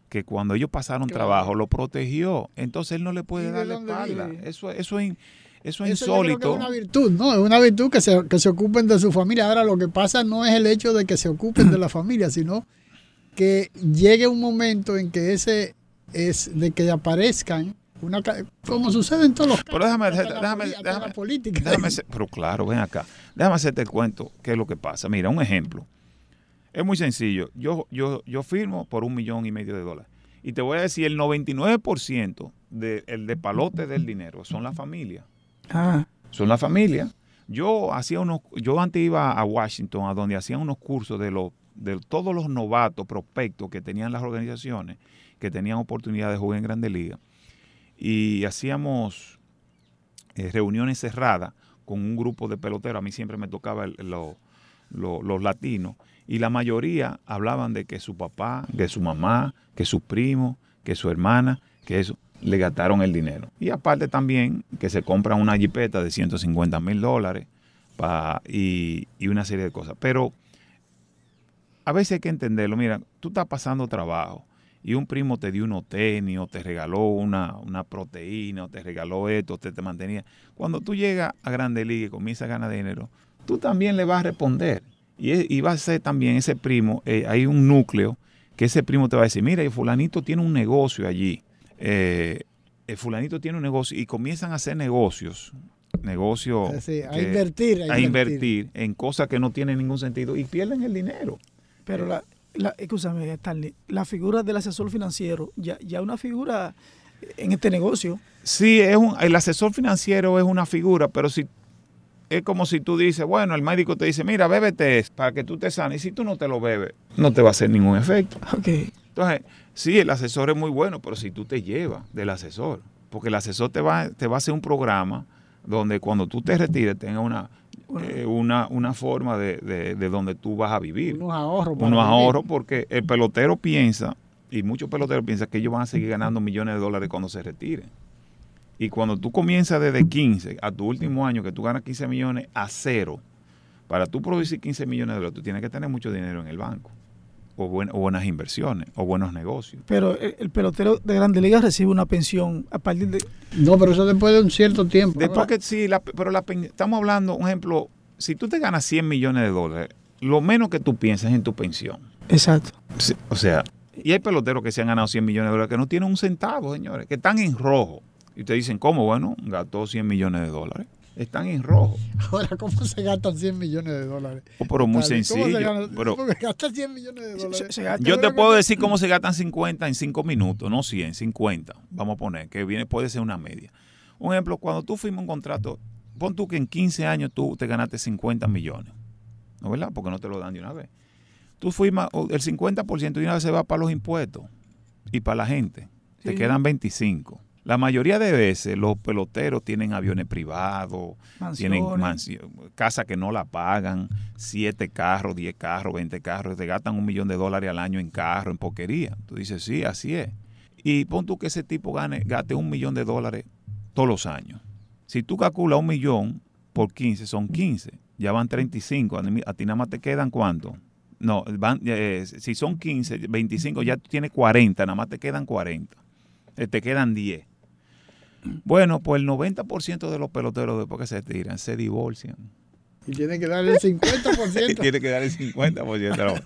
que cuando ellos pasaron Claro. trabajo lo protegió. Entonces él no le ¿Y puede de dar la espalda. vive? Eso, eso es, in- eso insólito. es una virtud, ¿no? Es una virtud que se, que se ocupen de su familia. Ahora, lo que pasa no es el hecho de que se ocupen de la familia, sino que llegue un momento en que ese es de que aparezcan una como sucede en todos los casos. Pero déjame, déjame, la política. déjame pero claro, ven acá. Déjame hacerte el cuento, qué es lo que pasa. Mira, un ejemplo. Es muy sencillo. Yo, yo, yo firmo por un millón y medio de dólares. Y te voy a decir, el 99% del el de palote del dinero son la familia. Ah, Son la familia. Yo hacía unos, yo antes iba a Washington, a donde hacían unos cursos de los, de todos los novatos, prospectos que tenían las organizaciones, que tenían oportunidad de jugar en Grande Liga. Y hacíamos eh, reuniones cerradas con un grupo de peloteros. A mí siempre me tocaba los latinos. Y la mayoría hablaban de que su papá, que su mamá, que su primo, que su hermana, que eso, le gastaron el dinero. Y aparte también que se compran una jipeta de 150 mil dólares y, y una serie de cosas. Pero a veces hay que entenderlo. Mira, tú estás pasando trabajo y un primo te dio unos tenis o te regaló una, una proteína o te regaló esto, te, te mantenía. Cuando tú llegas a Grande Liga y comienzas a ganar dinero, tú también le vas a responder. Y, va a ser también ese primo, eh, hay un núcleo que ese primo te va a decir, mira, el fulanito tiene un negocio allí. Eh, el fulanito tiene un negocio y comienzan a hacer negocios, negocios Es decir, a que- invertir, a a invertir. invertir en cosas que no tienen ningún sentido y pierden el dinero. pero la, la, escúchame, Stanley, la figura del asesor financiero, ya, ya una figura en este negocio, Sí, es un, el asesor financiero es una figura, pero si es como si tú dices, bueno, el médico te dice, mira, bébete esto para que tú te sanes. Y si tú no te lo bebes, no te va a hacer ningún efecto. Ok. Entonces, sí, el asesor es muy bueno, pero si tú te llevas del asesor, porque el asesor te va, te va a hacer un programa donde cuando tú te retires tenga una, eh, una, una forma de, de- de donde tú vas a vivir. Unos ahorros. Unos ahorros porque el pelotero piensa, y muchos peloteros piensan que ellos van a seguir ganando millones de dólares cuando se retiren. Y cuando tú comienzas desde 15 a tu último año, que tú ganas 15 millones a cero, para tú producir 15 millones de dólares, tú tienes que tener mucho dinero en el banco, o, buen- o buenas inversiones, o buenos negocios. Pero el, el pelotero de Grandes Ligas recibe una pensión a partir de... No, pero eso después de un cierto tiempo. Después que sí, la- pero la estamos hablando, un ejemplo, si tú te ganas 100 millones de dólares, lo menos que tú piensas es en tu pensión. Exacto. Sí, o sea, y hay peloteros que se han ganado 100 millones de dólares que no tienen un centavo, señores, que están en rojo. Y ustedes dicen, ¿cómo? Bueno, gastó 100 millones de dólares. Están en rojo. Ahora, ¿cómo se gastan 100 millones de dólares? Oh, pero muy Dale, ¿cómo se sencillo. gana- Pero Porque gasta 100 millones de Se- dólares. se- se gasta- yo te puedo decir cómo se gastan 50 en 5 minutos, no 100, 50. Vamos a poner, que viene, puede ser una media. Un ejemplo, cuando tú firmas un contrato, pon tú que en 15 años tú te ganaste 50 millones. ¿No verdad? Porque no te lo dan de una vez. Tú firmas, el 50% de una vez se va para los impuestos y para la gente. Te quedan 25. La mayoría de veces los peloteros tienen aviones privados, tienen mansi- casas que no la pagan, siete carros, 10 carros, 20 carros, te gastan un millón de dólares al año en carro, en poquería. Tú dices, sí, así es. Y pon tú que ese tipo gane, gaste un millón de dólares todos los años. Si tú calculas un millón por 15, son 15. Ya van 35. A ti nada más te quedan cuánto? No, van, eh, si son 15, 25, ya tú tienes 40, nada más te quedan 40. Eh, te quedan 10. Bueno, pues el 90% de los peloteros después que se tiran se divorcian. Y tiene que darle el 50%. Tiene que dar el 50%. de la-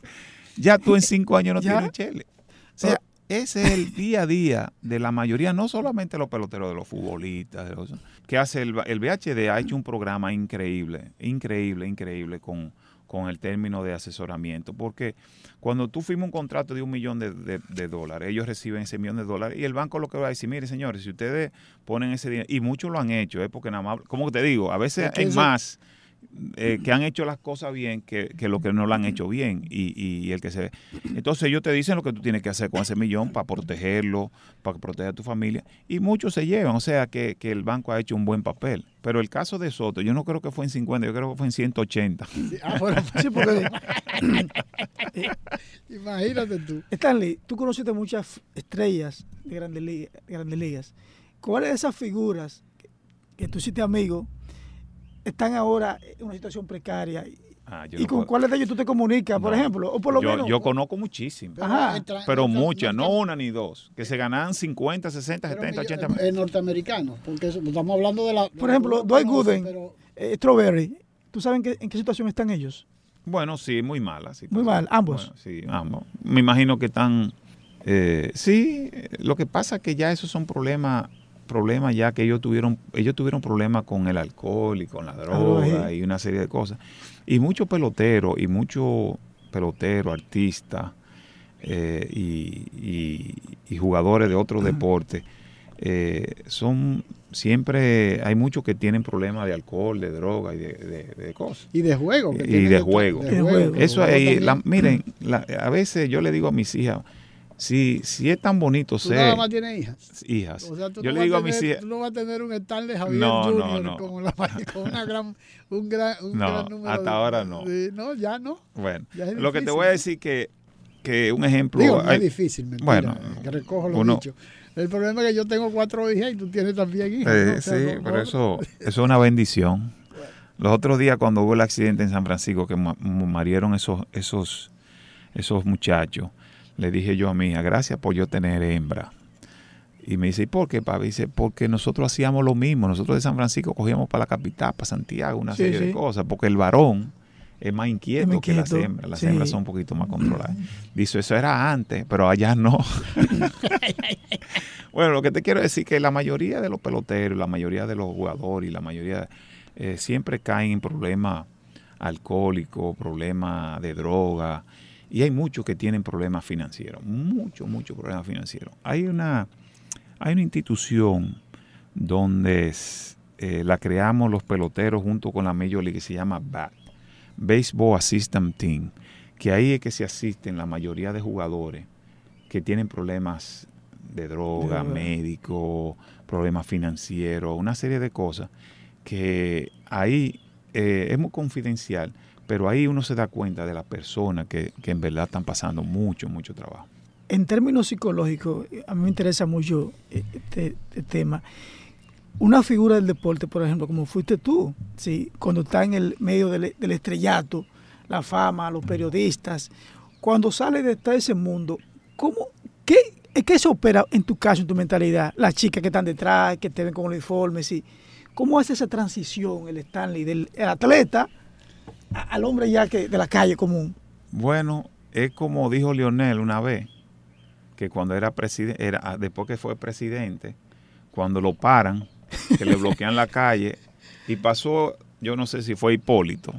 Ya tú en cinco años no ¿Ya? tienes chele. O sea, ese es el día a día de la mayoría, no solamente los peloteros, de los futbolistas, de los, que hace el, el VHD ha hecho un programa increíble, increíble, increíble con, con el término de asesoramiento, porque cuando tú firmas un contrato de un millón de, de- de dólares, ellos reciben ese millón de dólares y el banco lo que va a decir, mire señores, si ustedes ponen ese dinero, y muchos lo han hecho, ¿eh? porque nada más, como te digo, a veces Es que hay eso- más eh, que han hecho las cosas bien que, que lo que no lo han hecho bien y, y el que se entonces ellos te dicen lo que tú tienes que hacer con ese millón para protegerlo para proteger a tu familia y muchos se llevan o sea que, que el banco ha hecho un buen papel pero el caso de Soto yo no creo que fue en 50 yo creo que fue en 180 Sí, ah, bueno, Sí, porque imagínate tú. Stanley, tú conociste muchas estrellas de grandes, ligas, de grandes ligas. ¿Cuáles de esas figuras que, que tú hiciste amigo están ahora en una situación precaria? Ah, ¿Y no con puedo- cuáles de ellos tú te comunicas, por No. ejemplo? O por lo yo, menos... yo conozco muchísimas Ajá. pero muchas no una ni dos que se ganan 50 60 pero 70 millo- 80 eh, norteamericanos, porque estamos hablando de la. de Por ejemplo, Dwight Gooden. pero- eh, Strawberry, ¿tú sabes en qué, en qué situación están ellos? Bueno, sí, muy mala. Muy mal, ambos. Bueno, sí, ambos. Me imagino que están... eh, sí, lo que pasa es que ya esos son problemas problemas ya que ellos tuvieron ellos tuvieron problemas con el alcohol y con la droga droga, y una serie de cosas. Y muchos peloteros y muchos peloteros, artistas eh, y, y- y jugadores de otros deportes eh, son siempre hay muchos que tienen problemas de alcohol, de droga y de, de- de cosas. Y de juego. que Y de juego. De juego. Eso ahí, la- miren, la- a veces yo le digo a mis hijas, si, si es tan bonito Tú nada ser más tienes hijas. hijas, O sea, tú yo no le digo a tener- mis hijas, Tú no vas a tener un Stanley Javier No, no, Jr. no. Con, la- con una gran, un gran, un gran número. hasta de- ahora no. No, ya no. bueno, Ya lo que te voy a decir que, que un ejemplo, Digo, no hay- es difícil, mentira. bueno, que recojo lo uno- dicho. El problema es que yo tengo cuatro hijas y tú tienes también hijas. eh, ¿no? O sea, sí, no- pero eso, eso es una bendición. Los otros días cuando hubo el accidente en San Francisco que ma- marieron esos, esos, esos muchachos, le dije yo a mi hija, gracias por yo tener hembra. Y me dice, ¿y por qué, papi? Dice, porque nosotros hacíamos lo mismo. Nosotros de San Francisco cogíamos para la capital, para Santiago, una Sí, serie de cosas. Porque el varón es más inquieto, Es más que las hembras. Las sí. hembras son un poquito más controladas. Dice, eso era antes, pero allá no. bueno, lo que te quiero decir es que la mayoría de los peloteros, la mayoría de los jugadores y la mayoría eh, siempre caen en problemas alcohólicos, problemas de droga. Y hay muchos que tienen problemas financieros, muchos, muchos problemas financieros. Hay una, hay una institución donde eh, la creamos los peloteros junto con la Major League, que se llama BAT, Baseball Assistant Team, que ahí es que se asisten la mayoría de jugadores que tienen problemas de droga, médico, problemas financieros, una serie de cosas que ahí eh, es muy confidencial, pero ahí uno se da cuenta de las personas que, que en verdad están pasando mucho, mucho trabajo. En términos psicológicos, a mí me interesa mucho eh, este, este, tema. Una figura del deporte, por ejemplo, como fuiste tú, ¿sí? cuando está en el medio del, estrellato, la fama, los periodistas, cuando sale de ese mundo, ¿cómo, qué, ¿qué se opera en tu caso, en tu mentalidad? Las chicas que están detrás, que te ven con uniformes, ¿sí? ¿cómo hace esa transición el Stanley del atleta al hombre ya que de la calle común? Bueno, es como dijo Lionel una vez, que cuando era presidente, era, ah, después que fue presidente, cuando lo paran, que le bloquean la calle, y pasó, yo no sé si fue Hipólito,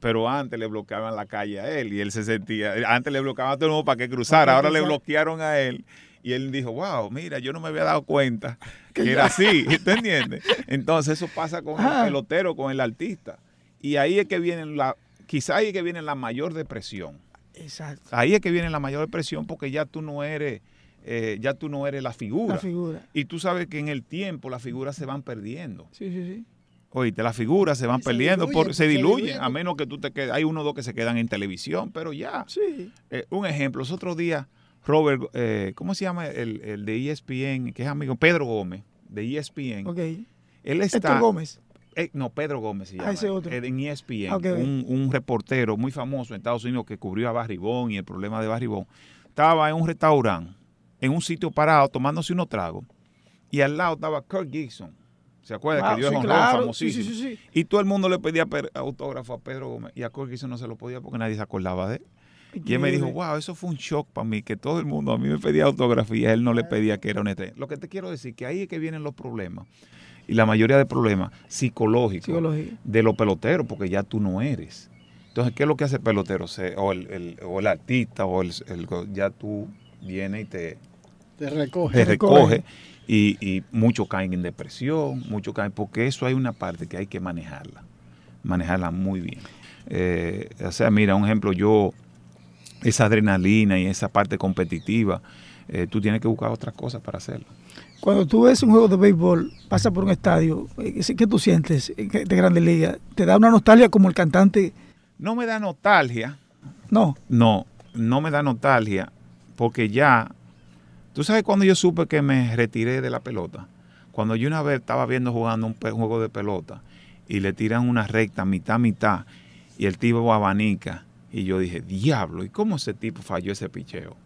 pero antes le bloqueaban la calle a él y él se sentía, antes le bloqueaban a todo el mundo para que cruzara, ahora le bloquearon a él y él dijo, wow, mira, yo no me había dado cuenta que era así, ¿te entiendes? Entonces eso pasa con el pelotero, con el artista. Y ahí es que viene la, quizá ahí es que viene la mayor depresión. Exacto. Ahí es que viene la mayor depresión porque ya tú no eres, eh, ya tú no eres la figura. La figura. Y tú sabes que en el tiempo las figuras se van perdiendo. Sí, sí, sí. Oíste, las figuras se van perdiendo, por, se, diluyen, a menos que tú te quedes. Hay uno o dos que se quedan en televisión, pero ya. Sí. Eh, un ejemplo, los otros días, Robert, eh, ¿cómo se llama el, el, de ESPN, que es amigo? Pedro Gómez, de ESPN. Ok. Él está. Héctor Gómez. Eh, no, Pedro Gómez se Ah, llama. ese otro. eh, En ESPN, un, un reportero muy famoso en Estados Unidos que cubrió a Barribón y el problema de Barribón. Estaba en un restaurante, en un sitio parado, tomándose unos tragos, y al lado estaba Kirk Gibson. ¿Se acuerda Wow, que dio sí, claro. famosísimo? Sí, sí, sí, sí. Y todo el mundo le pedía autógrafo a Pedro Gómez y a Kirk Gibson no se lo podía porque nadie se acordaba de él. Y él me dijo, wow, eso fue un shock para mí, que todo el mundo a mí me pedía autógrafo y a él no le pedía que era una estrella. Lo que te quiero decir que ahí es que vienen los problemas. Y la mayoría de problemas psicológicos Psicología. de los peloteros, porque ya tú no eres. Entonces, ¿qué es lo que hace el pelotero? O, el, el- o el artista, o el, el- ya tú vienes y te, Te recoge. te recoge. recoge. Y, y muchos caen en depresión, muchos caen, porque eso hay una parte que hay que manejarla, manejarla muy bien. Eh, o sea, mira, un ejemplo, yo, esa adrenalina y esa parte competitiva, eh, tú tienes que buscar otras cosas para hacerlo. Cuando tú ves un juego de béisbol, pasas por un estadio, eh, ¿qué tú sientes de Grandes Ligas? ¿Te da una nostalgia como el cantante? No me da nostalgia, No. No, no me da nostalgia, porque ya, tú sabes cuando yo supe que me retiré de la pelota, cuando yo una vez estaba viendo jugando un, juego de pelota y le tiran una recta mitad mitad y el tipo abanica y yo dije, diablo, ¿y cómo ese tipo falló ese picheo?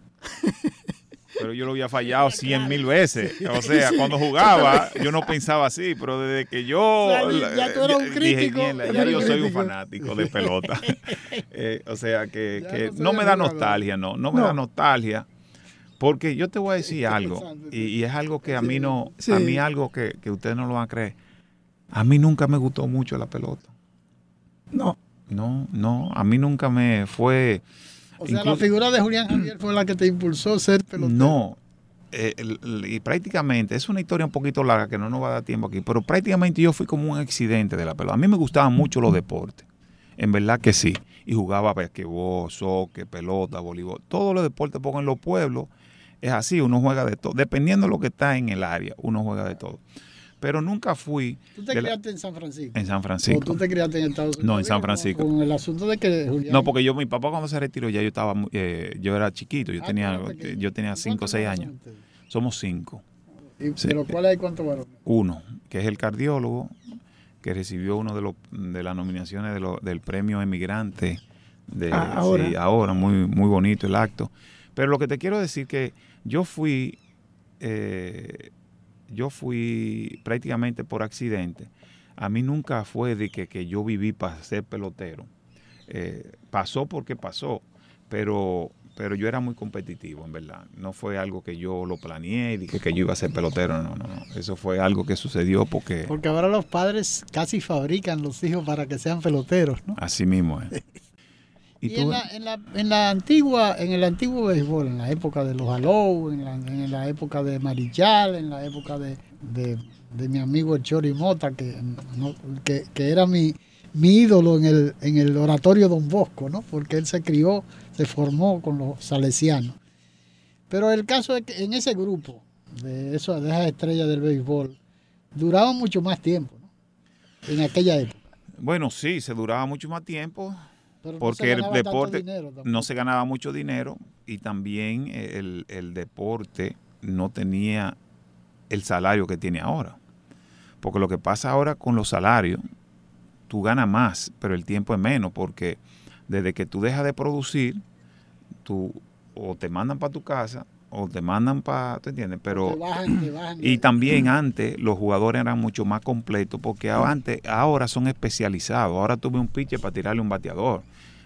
Pero yo lo había fallado cien mil veces. O sea, cuando jugaba, yo no pensaba así, pero desde que yo. O sea, ya tú eras un dije, crítico. "Mierda, Ya ya eres yo soy un crítico". fanático de pelota. Eh, o sea, que, no me da nostalgia, no. No me No. da nostalgia. Porque yo te voy a decir Estoy algo, y, y es algo que a mí no, Sí. a mí algo que, que ustedes no lo van a creer. A mí nunca me gustó mucho la pelota. No. No, no, a mí nunca me fue. O sea, la figura de Julián Javier fue la que te impulsó a ser pelotero. No. eh, el- el- y prácticamente, es una historia un poquito larga que no nos va a dar tiempo aquí, pero prácticamente yo fui como un accidente de la pelota. A mí me gustaban mucho los deportes, en verdad que sí. Y jugaba basquetbol, soccer, pelota, voleibol, todos los deportes, porque en los pueblos es así, uno juega de todo. Dependiendo de lo que está en el área, uno juega de todo. Pero nunca fui ¿Tú te la- criaste en San Francisco? en San ¿O Francisco. tú te criaste en Estados Unidos? No, en San Francisco. Con, el asunto de que Julián... No, porque yo, mi papá cuando se retiró ya yo estaba, eh, yo era chiquito, yo Ah, tenía, pequeño. yo tenía cinco o ¿Cuántos seis años. Somos cinco. ¿Y Sí. ¿De los cuales hay cuántos varones? uno, que es el cardiólogo, que recibió uno de, los, de las nominaciones de lo- del premio Emigrante. De, Ah, ahora. sí, ahora, muy, muy bonito el acto. Pero lo que te quiero decir que yo fui, eh, yo fui prácticamente por accidente. A mí nunca fue de que, que yo viví para ser pelotero. Eh, pasó porque pasó, pero, pero yo era muy competitivo, en verdad. No fue algo que yo lo planeé y que, que yo iba a ser pelotero, no, no, no. Eso fue algo que sucedió porque Porque ahora los padres casi fabrican los hijos para que sean peloteros, ¿no? así mismo es. Y, Y en, la, en, la, en la antigua, en el antiguo béisbol, en la época de los Alou, en la, en la época de Marichal, en la época de de, mi amigo el Chori Mota, que, que, era mi, mi, ídolo en el, en el oratorio Don Bosco, ¿no? porque él se crió, se formó con los salesianos. Pero el caso es que en ese grupo, de, eso, de esas estrellas del béisbol, duraba mucho más tiempo, ¿no? en aquella época. Bueno, sí, se duraba mucho más tiempo, porque el deporte no se ganaba mucho dinero y también el, el, deporte no tenía el salario que tiene ahora. Porque lo que pasa ahora con los salarios, tú ganas más, pero el tiempo es menos, porque desde que tú dejas de producir, tú o te mandan para tu casa o te mandan para, ¿te entiendes? Pero y también antes los jugadores eran mucho más completos porque antes ahora son especializados. Ahora tuve un pitcher para tirarle un bateador.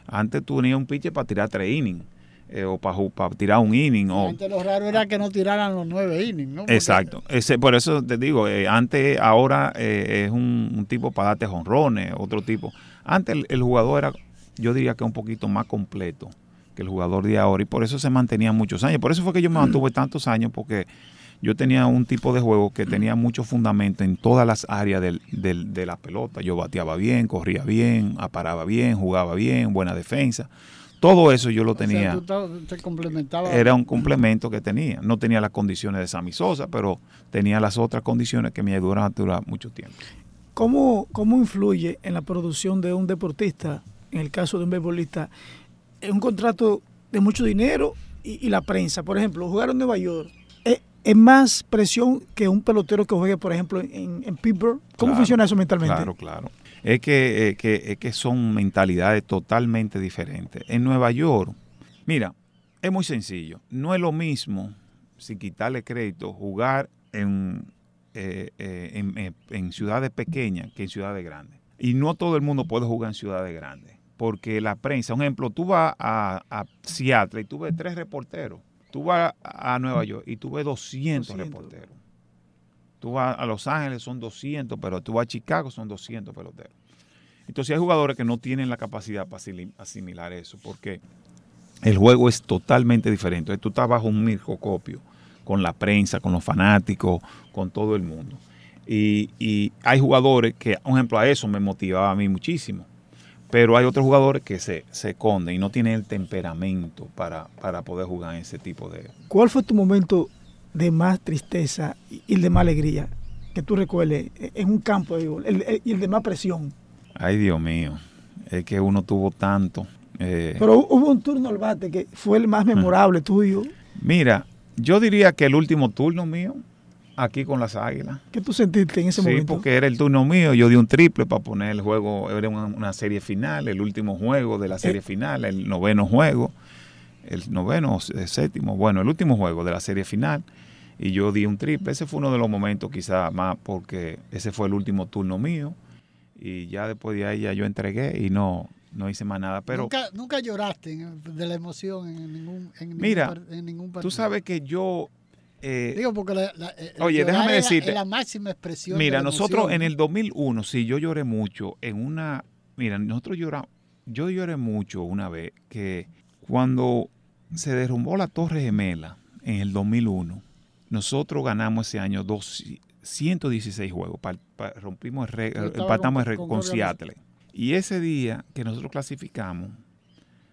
Antes tú tenías un pitcher para tirar tres innings. Eh, o para, tirar un inning. O, antes lo raro era que no tiraran los nueve innings, ¿no? Exacto. Ese, por eso te digo, eh, antes, ahora eh, es un, tipo para darte jonrones, otro tipo. Antes el, jugador era, yo diría que un poquito más completo que el jugador de ahora y por eso se mantenía muchos años. Por eso fue que yo me mantuve tantos años porque yo tenía un tipo de juego que tenía mucho fundamento en todas las áreas del, de la pelota. Yo bateaba bien, corría bien, aparaba bien, jugaba bien, buena defensa. Todo eso yo lo tenía. Era un complemento que tenía. No tenía las condiciones de Sammy Sosa, pero tenía las otras condiciones que me ayudaron a durar mucho tiempo. ¿Cómo, ¿Cómo influye en la producción de un deportista, en el caso de un beisbolista, un contrato de mucho dinero y, la prensa. Por ejemplo, jugar en Nueva York es, más presión que un pelotero que juegue, por ejemplo, en, Pittsburgh. ¿Cómo funciona eso mentalmente? Claro, claro. Es que, eh, que, es que son mentalidades totalmente diferentes. En Nueva York, mira, es muy sencillo. No es lo mismo, sin quitarle crédito, jugar en, eh, eh, en ciudades pequeñas que en ciudades grandes. Y no todo el mundo puede jugar en ciudades grandes porque la prensa, un ejemplo, tú vas a, Seattle y tú ves tres reporteros, tú vas a Nueva York y tú ves 200, reporteros. Tú vas a Los Ángeles, son 200, pero tú vas a Chicago, son 200 peloteros. Entonces hay jugadores que no tienen la capacidad para asimilar eso, porque el juego es totalmente diferente. Entonces, tú estás bajo un microscopio con la prensa, con los fanáticos, con todo el mundo. Y, y hay jugadores que, un ejemplo, a eso me motivaba a mí muchísimo pero hay otros jugadores que se, se esconden y no tienen el temperamento para, poder jugar en ese tipo de... ¿Cuál fue tu momento de más tristeza y de más alegría que tú recuerdes en un campo de béisbol y el de más presión? Ay, Dios mío, es que uno tuvo tanto. Eh. Pero hubo un turno al bate que fue el más memorable tuyo. Mira, yo diría que el último turno mío, aquí con las águilas. ¿Qué tú sentiste en ese momento? Sí, porque era el turno mío, yo di un triple para poner el juego, era una, serie final, el último juego de la serie eh. final, el noveno juego, el noveno, el séptimo, bueno, el último juego de la serie final, y yo di un triple, ese fue uno de los momentos quizás más porque ese fue el último turno mío, y ya después de ahí ya yo entregué y no, no hice más nada. Pero nunca, nunca lloraste de la emoción en ningún, en mira, en ningún Tú sabes que yo eh, Digo, porque la, eh, oye, déjame decirte. la, máxima expresión. Mira, nosotros en el 2001, sí, yo lloré mucho en una. Mira, nosotros lloramos. Yo lloré mucho una vez que cuando se derrumbó la Torre Gemela en el 2001, nosotros ganamos ese año 116 juegos. rompimos el récord, empatamos el récord con, Seattle. Y ese día que nosotros clasificamos,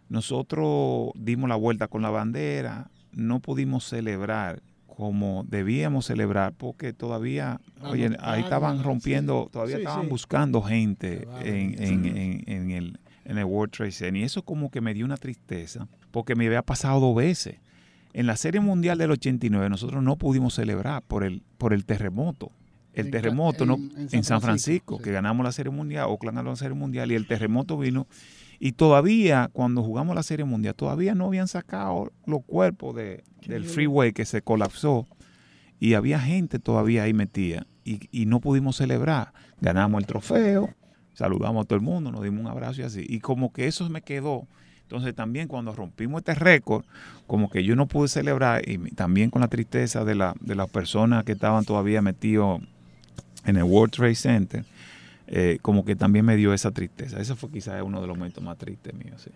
nosotros dimos la vuelta con la bandera, no pudimos celebrar como debíamos celebrar, porque todavía, oye, ahí estaban rompiendo, todavía estaban buscando gente en, en, en, el, en el World Trade Center. Y eso como que me dio una tristeza, porque me había pasado dos veces. En la Serie Mundial del 89 nosotros no pudimos celebrar por el, por el terremoto. El terremoto ¿no? en, San Francisco, que ganamos la Serie Mundial, Oakland ganó la Serie Mundial y el terremoto vino y todavía, cuando jugamos la Serie Mundial, todavía no habían sacado los cuerpos de, del freeway que se colapsó. Y había gente todavía ahí metida. Y, no pudimos celebrar. Ganamos el trofeo, saludamos a todo el mundo, nos dimos un abrazo y así. Y como que eso me quedó. Entonces también cuando rompimos este récord, como que yo no pude celebrar, y también con la tristeza de, la, de las personas que estaban todavía metidos en el World Trade Center, eh, como que también me dio esa tristeza. Ese fue quizás uno de los momentos más tristes míos, sí.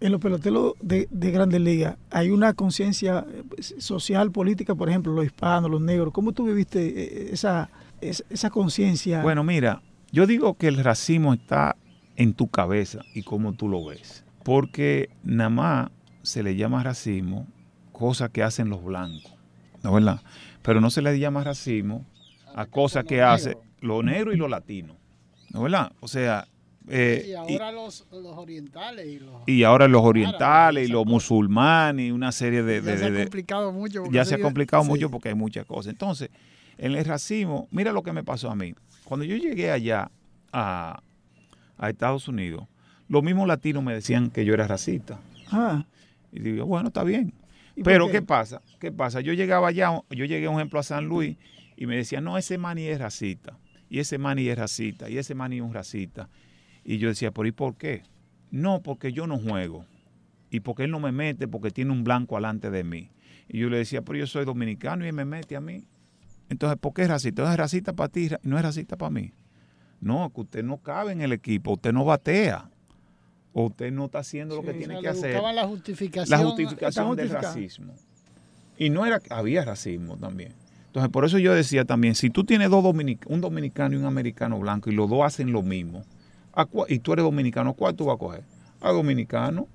En los peloteros de, de Grandes Ligas hay una conciencia eh, social, política, por ejemplo, los hispanos, los negros. ¿Cómo tú viviste eh, esa, esa, esa conciencia? Bueno, mira, yo digo que el racismo está en tu cabeza y cómo tú lo ves. Porque nada más se le llama racismo cosas que hacen los blancos, ¿no es verdad? Pero no se le llama racismo a cosas que hacen los negros y los latinos, ¿no verdad? O sea, eh, y ahora los, los orientales y los, y ahora los orientales y los musulmanes y una serie de... ya de- se ha complicado mucho. ya se ha complicado sí. mucho porque hay muchas cosas. Entonces, en el racismo, mira lo que me pasó a mí. Cuando yo llegué allá a, a Estados Unidos, los mismos latinos me decían que yo era racista. Ah, Y digo, bueno, está bien. ¿y por Pero qué? qué? pasa? ¿Qué pasa? Yo llegaba allá, yo llegué, un ejemplo, a San Luis y me decían, no, ese mani es racista. Y ese mani es racista. Y ese mani es un racista. Y yo decía, ¿por y por qué? No, porque yo no juego. Y porque él no me mete porque tiene un blanco alante de mí. Y yo le decía, pero yo soy dominicano y él me mete a mí. Entonces, ¿por qué es racista? ¿Es racista para ti y no es racista para mí? No, que usted no cabe en el equipo, usted no batea. O usted no está haciendo lo que tiene que hacer la justificación. la justificación del racismo. Y no era, había racismo también. Entonces, por eso yo decía también, si tú tienes dos dominic- un dominicano y un americano blanco y los dos hacen lo mismo, ¿a cua- y tú eres dominicano, ¿cuál tú vas a coger? A dominicano,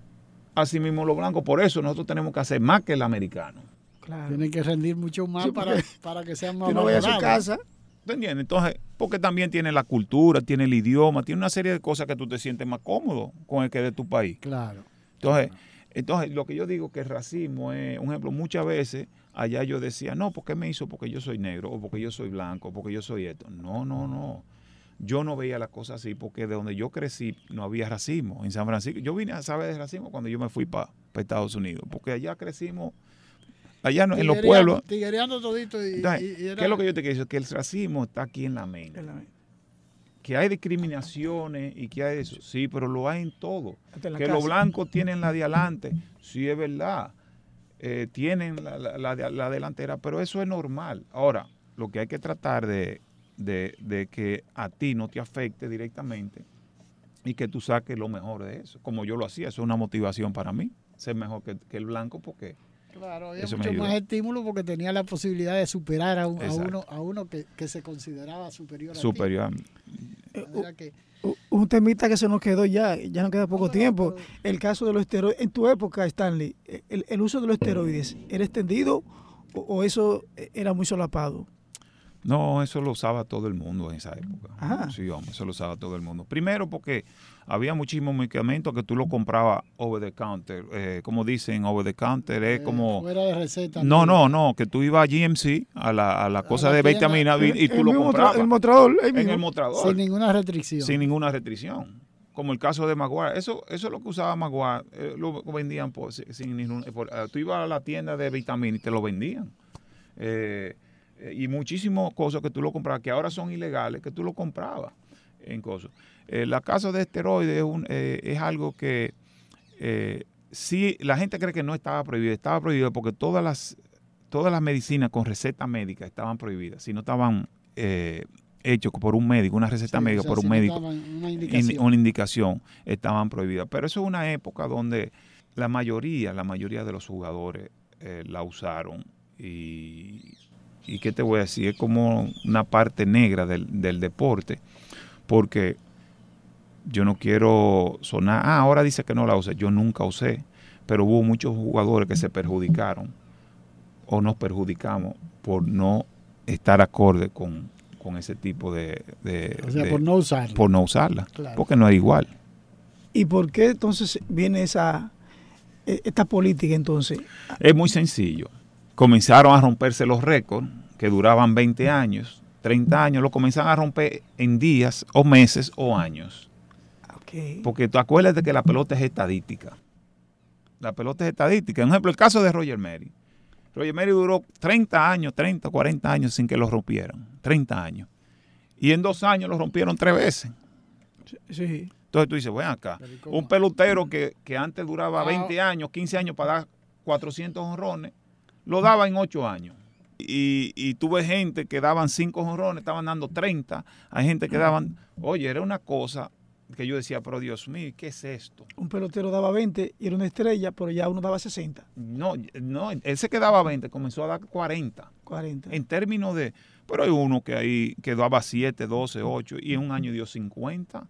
así mismo los blancos. Por eso nosotros tenemos que hacer más que el americano. Claro. Tienen que rendir mucho más Sí, para, para que sean más Que no a su casa. ¿Tú entiendes? Entonces, porque también tiene la cultura, tiene el idioma, tiene una serie de cosas que tú te sientes más cómodo con el que es de tu país. Claro. Entonces, entonces, lo que yo digo que el racismo es, un ejemplo, muchas veces allá yo decía, no, ¿por qué me hizo? Porque yo soy negro, o porque yo soy blanco, o porque yo soy esto. No, no, no. Yo no veía las cosas así porque de donde yo crecí no había racismo en San Francisco. Yo vine a saber de racismo cuando yo me fui para Estados Unidos, porque allá crecimos, allá no- en los pueblos. Tiguereando todito y, Entonces, y- y era- ¿Qué es lo que yo te quiero decir? Que el racismo está aquí en la mente. Que hay discriminaciones y que hay eso. Sí, pero lo hay en todo en que casa. los blancos tienen la de adelante, sí es verdad, eh, tienen la, la- la de- la delantera, pero eso es normal. Ahora, lo que hay que tratar de, de- de que a ti no te afecte directamente y que tú saques lo mejor de eso, como yo lo hacía, eso es una motivación para mí, ser mejor que, que el blanco porque Claro, había Eso me mucho más estímulo porque tenía la posibilidad de superar a, un- a uno a uno que, que se consideraba superior a ti. superior a mí. De manera que- Un temita que se nos quedó ya, ya no queda poco No, no, tiempo. pero- El caso de los esteroides. En tu época, Stanley, el, el uso de los esteroides, ¿era extendido o, o eso era muy solapado? No, eso lo usaba todo el mundo en esa época. Ajá. Sí, hombre, eso lo usaba todo el mundo. Primero porque había muchísimos medicamentos que tú lo comprabas over the counter. Eh, como dicen, over the counter es eh, como... fuera de receta. No, no, no, que tú ibas a GMC, a la, a la cosa la de vitamina B, y tú lo comprabas motra- El mostrador, en el mostrador, Sin ninguna restricción. sin ninguna restricción. Como el caso de Maguire. Eso, eso es lo que usaba Maguire. eh, lo vendían por, sin ningún... por- eh, tú ibas a la tienda de vitamina y te lo vendían. Eh, y muchísimas cosas que tú lo comprabas, que ahora son ilegales, que tú lo comprabas en cosas. Eh, la casa de esteroides es, un- eh, es algo que eh, sí, la gente cree que no estaba prohibido, estaba prohibido porque todas las, todas las medicinas con receta médica estaban prohibidas, si no estaban eh, hechos por un médico, una receta Sí, médica o sea, por un médico in- una indicación estaban prohibidas. Pero eso es una época donde la mayoría, la mayoría de los jugadores eh, la usaron y, y qué te voy a decir, es como una parte negra del, del deporte, porque yo no quiero sonar, ah, ahora dice que no la usé, yo nunca usé, pero hubo muchos jugadores que se perjudicaron o nos perjudicamos por no estar acorde con, con ese tipo de... de- o sea, de- por no usarlo. por no usarla, Claro. porque no es igual. ¿Y por qué entonces viene esa e- esta política entonces? Es muy sencillo. Comenzaron a romperse los récords que duraban 20 años, 30 años, lo comenzaron a romper en días o meses o años. Porque tú acuérdate que la pelota es estadística. La pelota es estadística. Por ejemplo, el caso de Roger Mary. Roger Mary duró 30 años, 30, 40 años sin que lo rompieran. 30 años. Y en dos años lo rompieron tres veces. Sí. Entonces tú dices, bueno acá, un pelotero que, que antes duraba Ah. 20 años, 15 años para dar 400 honrones, lo daba en 8 años. Y, y tú ves gente que daban 5 honrones, estaban dando 30. Hay gente que daban, oye, era una cosa que yo decía, pero Dios mío, ¿qué es esto? Un pelotero daba 20 y era una estrella, pero ya uno daba 60. No, no, él se quedaba 20, comenzó a dar 40. 40. En términos de, pero hay uno que ahí que daba 7, 12, 8 y en un año dio 50.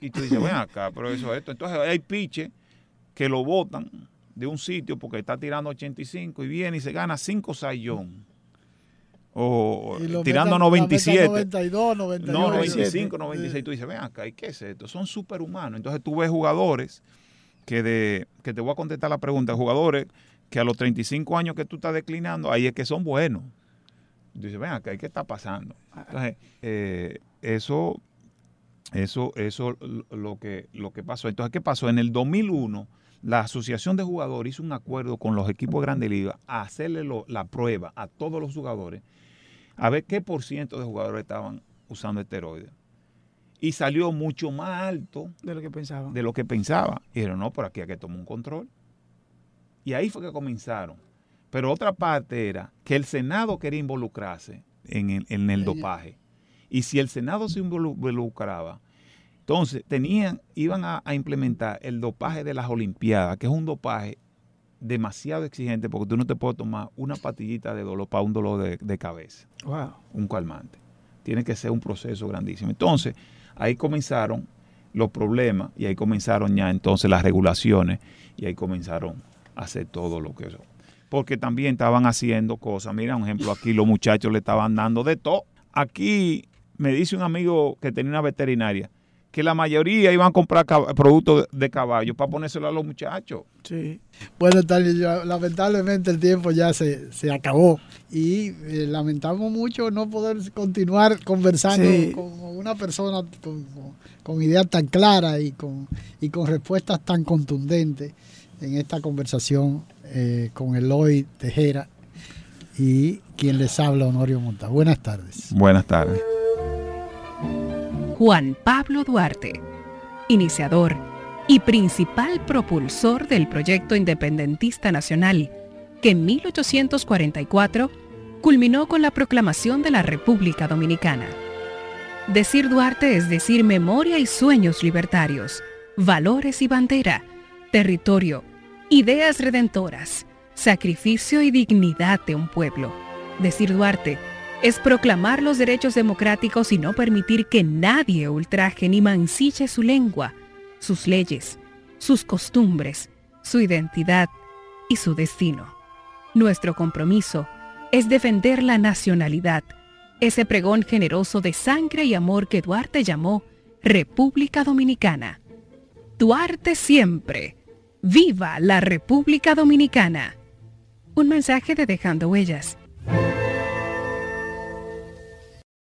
Y tú dices, ven acá, pero eso es esto. Entonces hay piche que lo botan de un sitio porque está tirando 85 y viene y se gana 5 sayón. O tirando 97. 92, 91, no, 95, 96. Tú dices, ven acá, ¿y qué es esto? Son superhumanos. Entonces tú ves jugadores que, de, que te voy a contestar la pregunta, jugadores que a los 35 años que tú estás declinando, ahí es que son buenos. Dice, ven acá, ¿qué está pasando? Entonces, eh, eso, eso, eso lo que, lo que pasó. Entonces, ¿qué pasó? En el 2001, la Asociación de Jugadores hizo un acuerdo con los equipos de Grande Liga a hacerle la prueba a todos los jugadores a ver qué por ciento de jugadores estaban usando esteroides. Y salió mucho más alto de lo que pensaba. De lo que pensaba. Y dijeron, no, por aquí hay que tomar un control. Y ahí fue que comenzaron. Pero otra parte era que el Senado quería involucrarse en el, en el dopaje. Y si el Senado se involucraba, entonces tenían, iban a, a, implementar el dopaje de las Olimpiadas, que es un dopaje demasiado exigente porque tú no te puedes tomar una patillita de dolor para un dolor de, cabeza. Wow. Un calmante. Tiene que ser un proceso grandísimo. Entonces, ahí comenzaron los problemas y ahí comenzaron ya entonces las regulaciones y ahí comenzaron a hacer todo lo que eso. Porque también estaban haciendo cosas. Mira, un ejemplo, aquí los muchachos le estaban dando de todo. Aquí me dice un amigo que tenía una veterinaria que la mayoría iban a comprar productos de caballo para ponérselo a los muchachos. Sí. Bueno, lamentablemente el tiempo ya se, acabó y eh, lamentamos mucho no poder continuar conversando con una persona con, ideas tan claras y con, y con respuestas tan contundentes en esta conversación eh, con Eloy Tejera y quien les habla, Honorio Monta. Buenas tardes. Buenas tardes. Juan Pablo Duarte, iniciador y principal propulsor del proyecto independentista nacional, que en 1844 culminó con la proclamación de la República Dominicana. Decir Duarte es decir memoria y sueños libertarios, valores y bandera, territorio, ideas redentoras, sacrificio y dignidad de un pueblo. Decir Duarte es proclamar los derechos democráticos y no permitir que nadie ultraje ni mancille su lengua, sus leyes, sus costumbres, su identidad y su destino. Nuestro compromiso es defender la nacionalidad, ese pregón generoso de sangre y amor que Duarte llamó República Dominicana. Duarte siempre. ¡Viva la República Dominicana! Un mensaje de Dejando Huellas